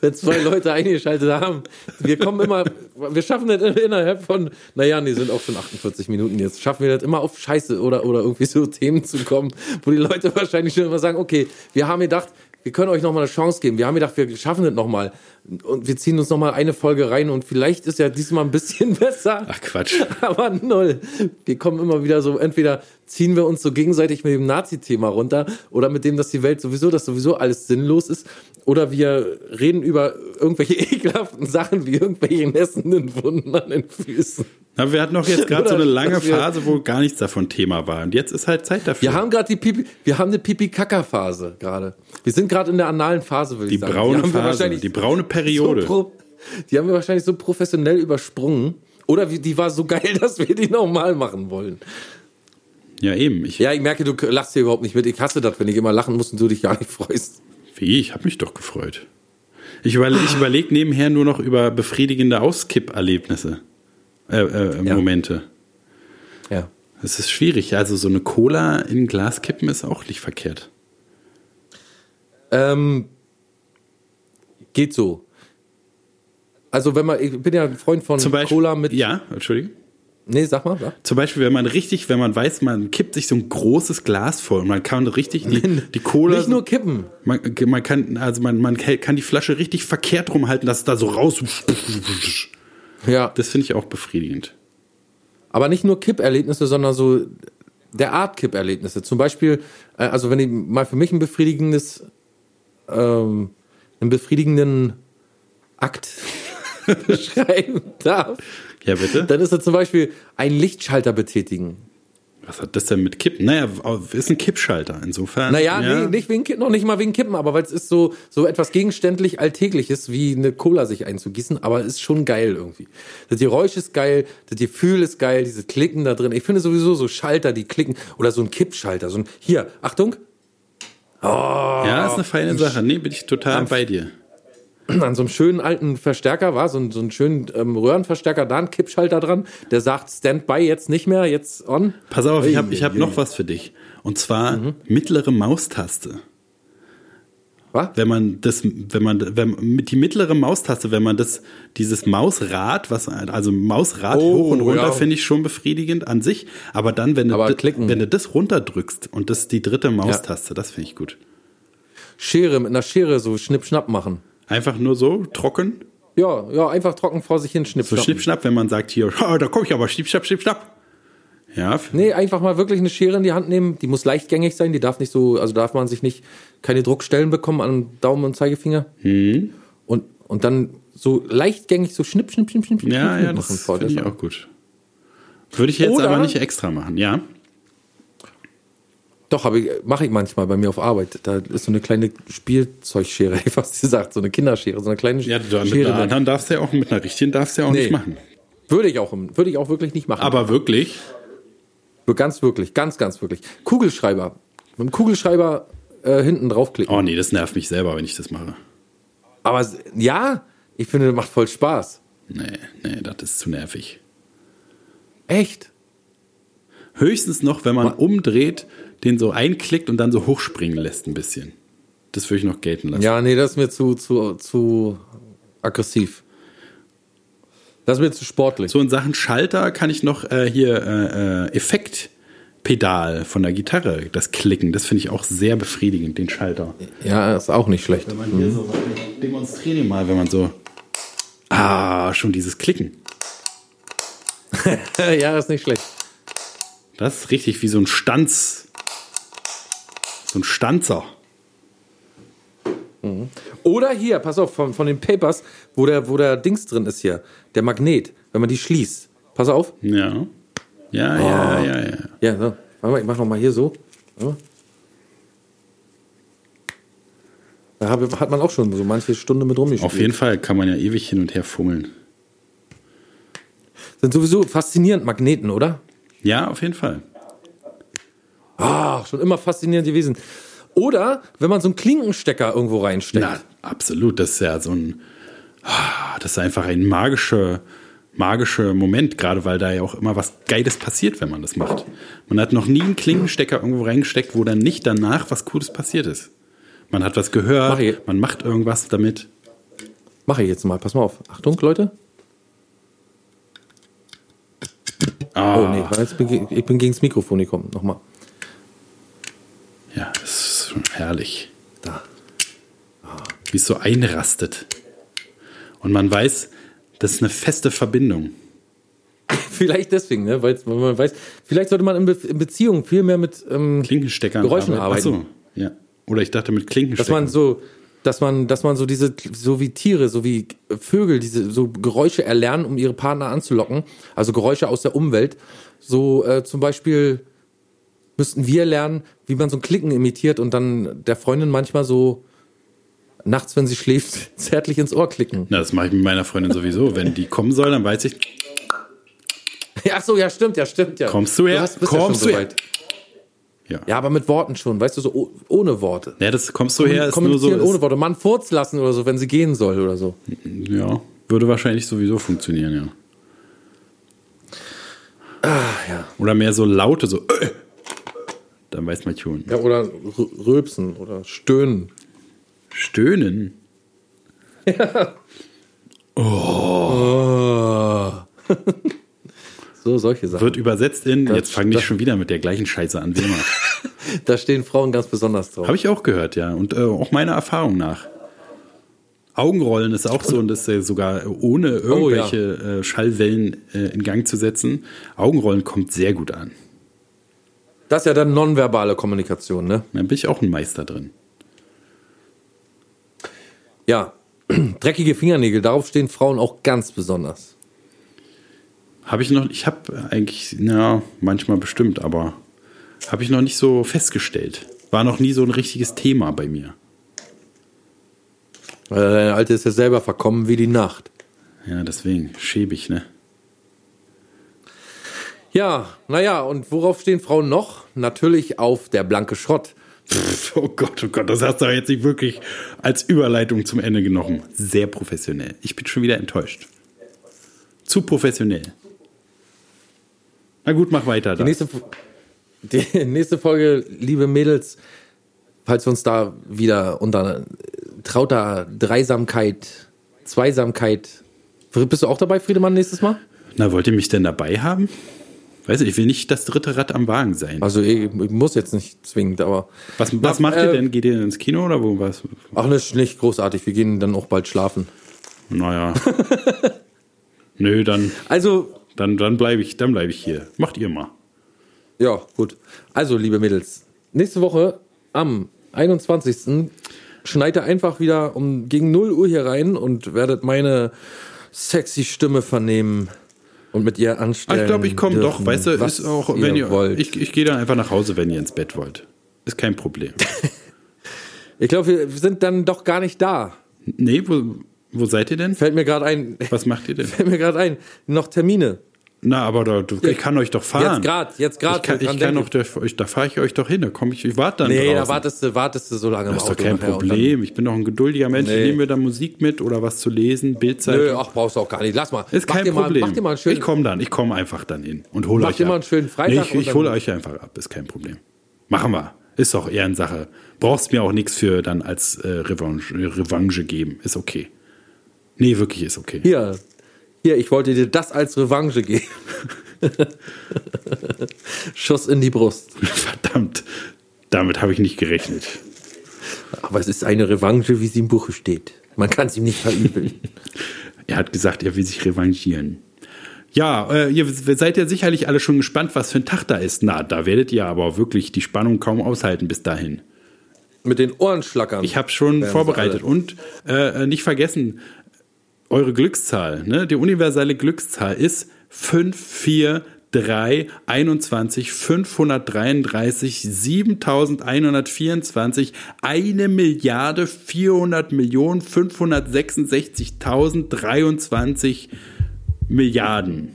wenn zwei Leute eingeschaltet haben, wir kommen immer, wir schaffen das innerhalb von, naja, nee, sind auch schon 48 Minuten jetzt, schaffen wir das immer auf Scheiße oder, oder irgendwie so Themen zu kommen, wo die Leute wahrscheinlich schon immer sagen, okay, wir haben gedacht, wir können euch nochmal eine Chance geben. Wir haben gedacht, wir schaffen das nochmal. Und wir ziehen uns nochmal eine Folge rein und vielleicht ist ja diesmal ein bisschen besser. Ach Quatsch. Aber null. Wir kommen immer wieder so, entweder ziehen wir uns so gegenseitig mit dem Nazi-Thema runter oder mit dem, dass die Welt sowieso, dass sowieso alles sinnlos ist. Oder wir reden über irgendwelche ekelhaften Sachen wie irgendwelche nässenden Wunden an den Füßen. Aber wir hatten doch jetzt gerade so eine lange Phase, wo gar nichts davon Thema war. Und jetzt ist halt Zeit dafür. Wir haben gerade die Pipi, wir haben eine Pipi-Kaka-Phase gerade. Wir sind gerade in der analen Phase, würde die ich sagen. braune haben wir Phase, die braune Periode. So die haben wir wahrscheinlich so professionell übersprungen. Oder die war so geil, dass wir die nochmal machen wollen. Ja, eben. Ich, Ja, ich merke, du lachst hier überhaupt nicht mit. Ich hasse das, wenn ich immer lachen muss und du dich gar nicht freust. Wie? Ich habe mich doch gefreut. Ich überlege ich überleg nebenher nur noch über befriedigende Auskipperlebnisse. Äh, äh, Ja. Momente. Ja. Es ist schwierig. Also so eine Cola in ein Glas kippen ist auch nicht verkehrt. Ähm, geht so. Also wenn man, ich bin ja ein Freund von Zum Beispiel. Cola mit. Ja, Entschuldige. Nee, sag mal. Sag. Zum Beispiel, wenn man richtig, wenn man weiß, man kippt sich so ein großes Glas voll und man kann richtig die, die Cola. Nicht nur kippen. Man, man kann, also man, man kann die Flasche richtig verkehrt rumhalten, dass es da so raus. Ja. Das finde ich auch befriedigend. Aber nicht nur Kipperlebnisse, sondern so der Art Kipperlebnisse. Zum Beispiel, äh, also wenn ich mal für mich ein befriedigendes, ähm, einen befriedigenden Akt beschreiben darf, Ja, bitte? dann ist es zum Beispiel ein Lichtschalter betätigen. Was hat das denn mit Kippen? Naja, ist ein Kippschalter. Insofern. Naja, ja. nee, nicht wegen Kippen, noch nicht mal wegen Kippen, aber weil es ist so, so etwas gegenständlich Alltägliches, wie eine Cola sich einzugießen, aber es ist schon geil irgendwie. Das Geräusch ist geil, das Gefühl ist geil, diese Klicken da drin. Ich finde sowieso so Schalter, die klicken, oder so ein Kippschalter, so ein, hier, Achtung, Ja, ist eine feine Sache. Nee, bin ich total bei dir. An so einem schönen alten Verstärker war, so, ein- so einen schönen ähm, Röhrenverstärker, da ein Kippschalter dran, der sagt Standby jetzt nicht mehr, jetzt on. Pass auf, ich habe ich hab noch was für dich. Und zwar mittlere Maustaste. Was? Wenn man das, wenn man, wenn mit die mittlere Maustaste, wenn man das, dieses Mausrad, was, also Mausrad Oh, hoch und runter ja. finde ich schon befriedigend an sich. Aber dann, wenn du, Aber wenn du das runterdrückst und das ist die dritte Maustaste, das finde ich gut. Schere, mit einer Schere so schnipp-schnapp machen. Einfach nur so trocken, Ja, ja, einfach trocken vor sich hin so schnipp-schnapp. schnippschnapp, wenn man sagt hier, "Ha, da komme ich aber schnipp, schnapp, schnipp, schnapp. Ja, Nee, einfach mal wirklich eine Schere in die Hand nehmen. Die muss leichtgängig sein. Die darf nicht so, also darf man sich nicht keine Druckstellen bekommen an Daumen und Zeigefinger. Mhm. Und, und dann so leichtgängig so schnipp, schnipp, schnipp, schnipp, schnipp ja, ja, machen das finde ich auch gut. Würde ich jetzt Oder- aber nicht extra machen, ja. Doch, ich, mache ich manchmal bei mir auf Arbeit. Da ist so eine kleine Spielzeugschere, ich fast gesagt, so eine Kinderschere, so eine kleine Ja, dann, mit Schere. einer anderen darfst du ja auch, mit einer richtigen darfst du ja auch Nee. nicht machen. Würde ich auch, würde ich auch wirklich nicht machen. Aber wirklich, ganz wirklich, ganz, ganz wirklich. Kugelschreiber. Mit dem Kugelschreiber äh, hinten draufklicken. oh nee, das nervt mich selber, wenn ich das mache. Aber ja, ich finde, das macht voll Spaß. Nee, nee, das ist zu nervig. Echt? Höchstens noch, wenn man umdreht, den so einklickt und dann so hochspringen lässt ein bisschen. Das würde ich noch gelten lassen. Ja, nee, das ist mir zu, zu, zu aggressiv. Das ist mir zu sportlich. So in Sachen Schalter kann ich noch äh, hier äh, äh, Effektpedal von der Gitarre, das Klicken, das finde ich auch sehr befriedigend, den Schalter. Ja, ist auch nicht schlecht. Wenn man hier so, demonstriere den mal, wenn man so, ah, schon dieses Klicken. ja, ist nicht schlecht. Das ist richtig wie so ein Stanz, so ein Stanzer. Oder hier, pass auf, von, von den Papers, wo der, wo der Dings drin ist hier, der Magnet, wenn man die schließt. Pass auf. Ja. Ja, ja, ja, ja. Ja, so. Warte mal, ich mach noch mal hier so. Mal. Da hat man auch schon so manche Stunde mit rumgespielt. Auf jeden Fall kann man ja ewig hin und her fummeln. Sind sowieso faszinierend Magneten, oder? Ja, auf jeden Fall. Ah, schon immer faszinierend gewesen. Oder wenn man so einen Klinkenstecker irgendwo reinsteckt. Na, absolut. Das ist ja so ein, ah, das ist einfach ein magischer, magischer Moment, gerade weil da ja auch immer was Geiles passiert, wenn man das macht. Man hat noch nie einen Klinkenstecker irgendwo reingesteckt, wo dann nicht danach was Cooles passiert ist. Man hat was Mach gehört, ich. man macht irgendwas damit. Mache ich jetzt mal. Pass mal auf. Achtung, Leute. Ah, Oh nee, jetzt bin ich, ich bin gegen das Mikrofon gekommen. Nochmal. Ja, das ist schon herrlich. Da. wie es so einrastet. Und man weiß, das ist eine feste Verbindung. Vielleicht deswegen, ne? Weil man weiß, vielleicht sollte man in, Be in Beziehungen viel mehr mit ähm, Klinkensteckern. Geräuschen arbeiten. arbeiten. Ach so, ja. Oder ich dachte mit dass Klinkensteckern. man so, dass man, dass man so diese, so wie Tiere, so wie Vögel, diese so Geräusche erlernen, um ihre Partner anzulocken. Also Geräusche aus der Umwelt. So äh, zum Beispiel müssten wir lernen, wie man so ein Klicken imitiert und dann der Freundin manchmal so nachts, wenn sie schläft, zärtlich ins Ohr klicken. Na, das mache ich mit meiner Freundin sowieso. Wenn die kommen soll, dann weiß ich, Ach so, ja, stimmt, ja, stimmt, ja. Kommst du her? hast- bist Kommst ja du schon her? ja. Ja, aber mit Worten schon, weißt du, so oh- ohne Worte. Ja, das kommst du her, ist nur so. Ohne Worte. Man furz lassen oder so, wenn sie gehen soll oder so. ja, würde wahrscheinlich sowieso funktionieren, ja. Ah, ja. Oder mehr so laute, so. Äh, dann weiß man schon. Ja, oder rülpsen oder stöhnen. Stöhnen. So, solche Sachen. Wird übersetzt in, Das- jetzt fange ich schon wieder mit der gleichen Scheiße an, wie immer. Da stehen Frauen ganz besonders drauf. Habe ich auch gehört, ja. Und äh, auch meiner Erfahrung nach. Augenrollen ist auch so, und das ist ja sogar ohne Oh, ja. irgendwelche äh, Schallwellen äh, in Gang zu setzen. Augenrollen kommt sehr gut an. Das ist ja dann nonverbale Kommunikation, ne? Da bin ich auch ein Meister drin. Ja. Dreckige Fingernägel, darauf stehen Frauen auch ganz besonders. Habe ich noch, ich habe eigentlich, na, manchmal bestimmt, aber habe ich noch nicht so festgestellt. War noch nie so ein richtiges Thema bei mir. Weil deine Alte ist ja selber verkommen wie die Nacht. Ja, deswegen, schäbig, ne? Ja, naja, und worauf stehen Frauen noch? Natürlich auf der blanke Schrott. Pff, oh Gott, oh Gott, das hast du jetzt nicht wirklich als Überleitung zum Ende genommen. Sehr professionell. Ich bin schon wieder enttäuscht. Zu professionell. Na gut, mach weiter. Die nächste, die nächste Folge, liebe Mädels, falls wir uns da wieder unter trauter Dreisamkeit, Zweisamkeit. Bist du auch dabei, Friedemann, nächstes Mal? Na, wollt ihr mich denn dabei haben? Weiß ich, ich will nicht das dritte Rad am Wagen sein. Also ich, ich muss jetzt nicht zwingend, aber. Was, was macht äh, ihr denn? Geht ihr ins Kino oder wo was? Ach, nicht, nicht großartig. Wir gehen dann auch bald schlafen. Naja. Nö, dann, Also, dann, dann bleibe ich, dann bleib ich hier. Macht ihr mal. ja, gut. Also, liebe Mädels, nächste Woche am 21. schneit ihr einfach wieder um gegen 0 Uhr hier rein und werdet meine sexy Stimme vernehmen und mit ihr Ah, anstellen. ich glaube, ich komme doch. Weißt du, ist auch, wenn ihr, wollt. ich, ich gehe dann einfach nach Hause, wenn ihr ins Bett wollt. Ist kein Problem. Ich glaube, wir sind dann doch gar nicht da. nee, wo, wo seid ihr denn? Fällt mir gerade ein. Was macht ihr denn? Fällt mir gerade ein. Noch Termine. Na, aber da, du, ich kann euch doch fahren. Jetzt gerade, jetzt gerade. Ich kann, ich kann noch, da, da fahre ich euch doch hin. Da komme ich, ich warte dann Nee, draußen. da wartest du, wartest du so lange das ist doch kein Problem. Ich bin doch ein geduldiger Mensch. Nee. Ich nehme mir da Musik mit oder was zu lesen, Dann, Bildzeitung. nö, ach, brauchst du auch gar nicht. Lass mal. ist mach kein dir Problem. Mal, mach dir mal einen schönen. ich komme dann. Ich komme einfach dann hin und hole Mach euch dir ab. mal einen schönen Freitag Nee, ich ich hole euch einfach ab. Ist kein Problem. Machen wir. Ist doch Ehrensache. Brauchst mir auch nichts für dann als äh, Revanche, Revanche geben. Ist okay. Nee, wirklich ist okay. Hier, hier, ich wollte dir das als Revanche geben. Schuss in die Brust. Verdammt. Damit habe ich nicht gerechnet. Aber es ist eine Revanche, wie sie im Buche steht. Man kann ihm nicht verübeln. Er hat gesagt, er will sich revanchieren. Ja, äh, ihr seid ja sicherlich alle schon gespannt, was für ein Tag da ist. Na, da werdet ihr aber wirklich die Spannung kaum aushalten bis dahin. Mit den Ohren schlackern. Ich habe schon sie vorbereitet. Und äh, nicht vergessen, eure Glückszahl, ne? die universelle Glückszahl ist 5, 4, 3, 21, 533, 7124, 1 Milliarde 400 Millionen 566.023 Milliarden.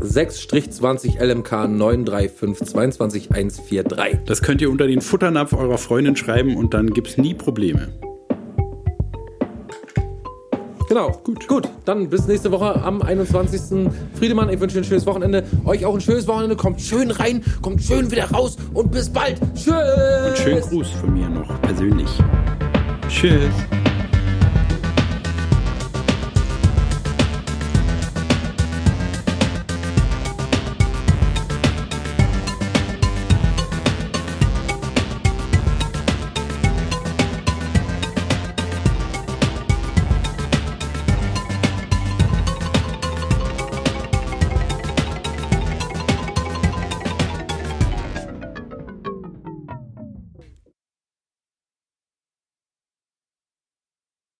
6-20 LMK 935 143. Das könnt ihr unter den Futternapf eurer Freundin schreiben und dann gibt's nie Probleme. Genau, gut. Gut, dann bis nächste Woche am 21. Friedemann, ich wünsche dir ein schönes Wochenende. Euch auch ein schönes Wochenende. Kommt schön rein, kommt schön wieder raus und bis bald. Tschüss. Schönen Gruß von mir noch persönlich. Tschüss.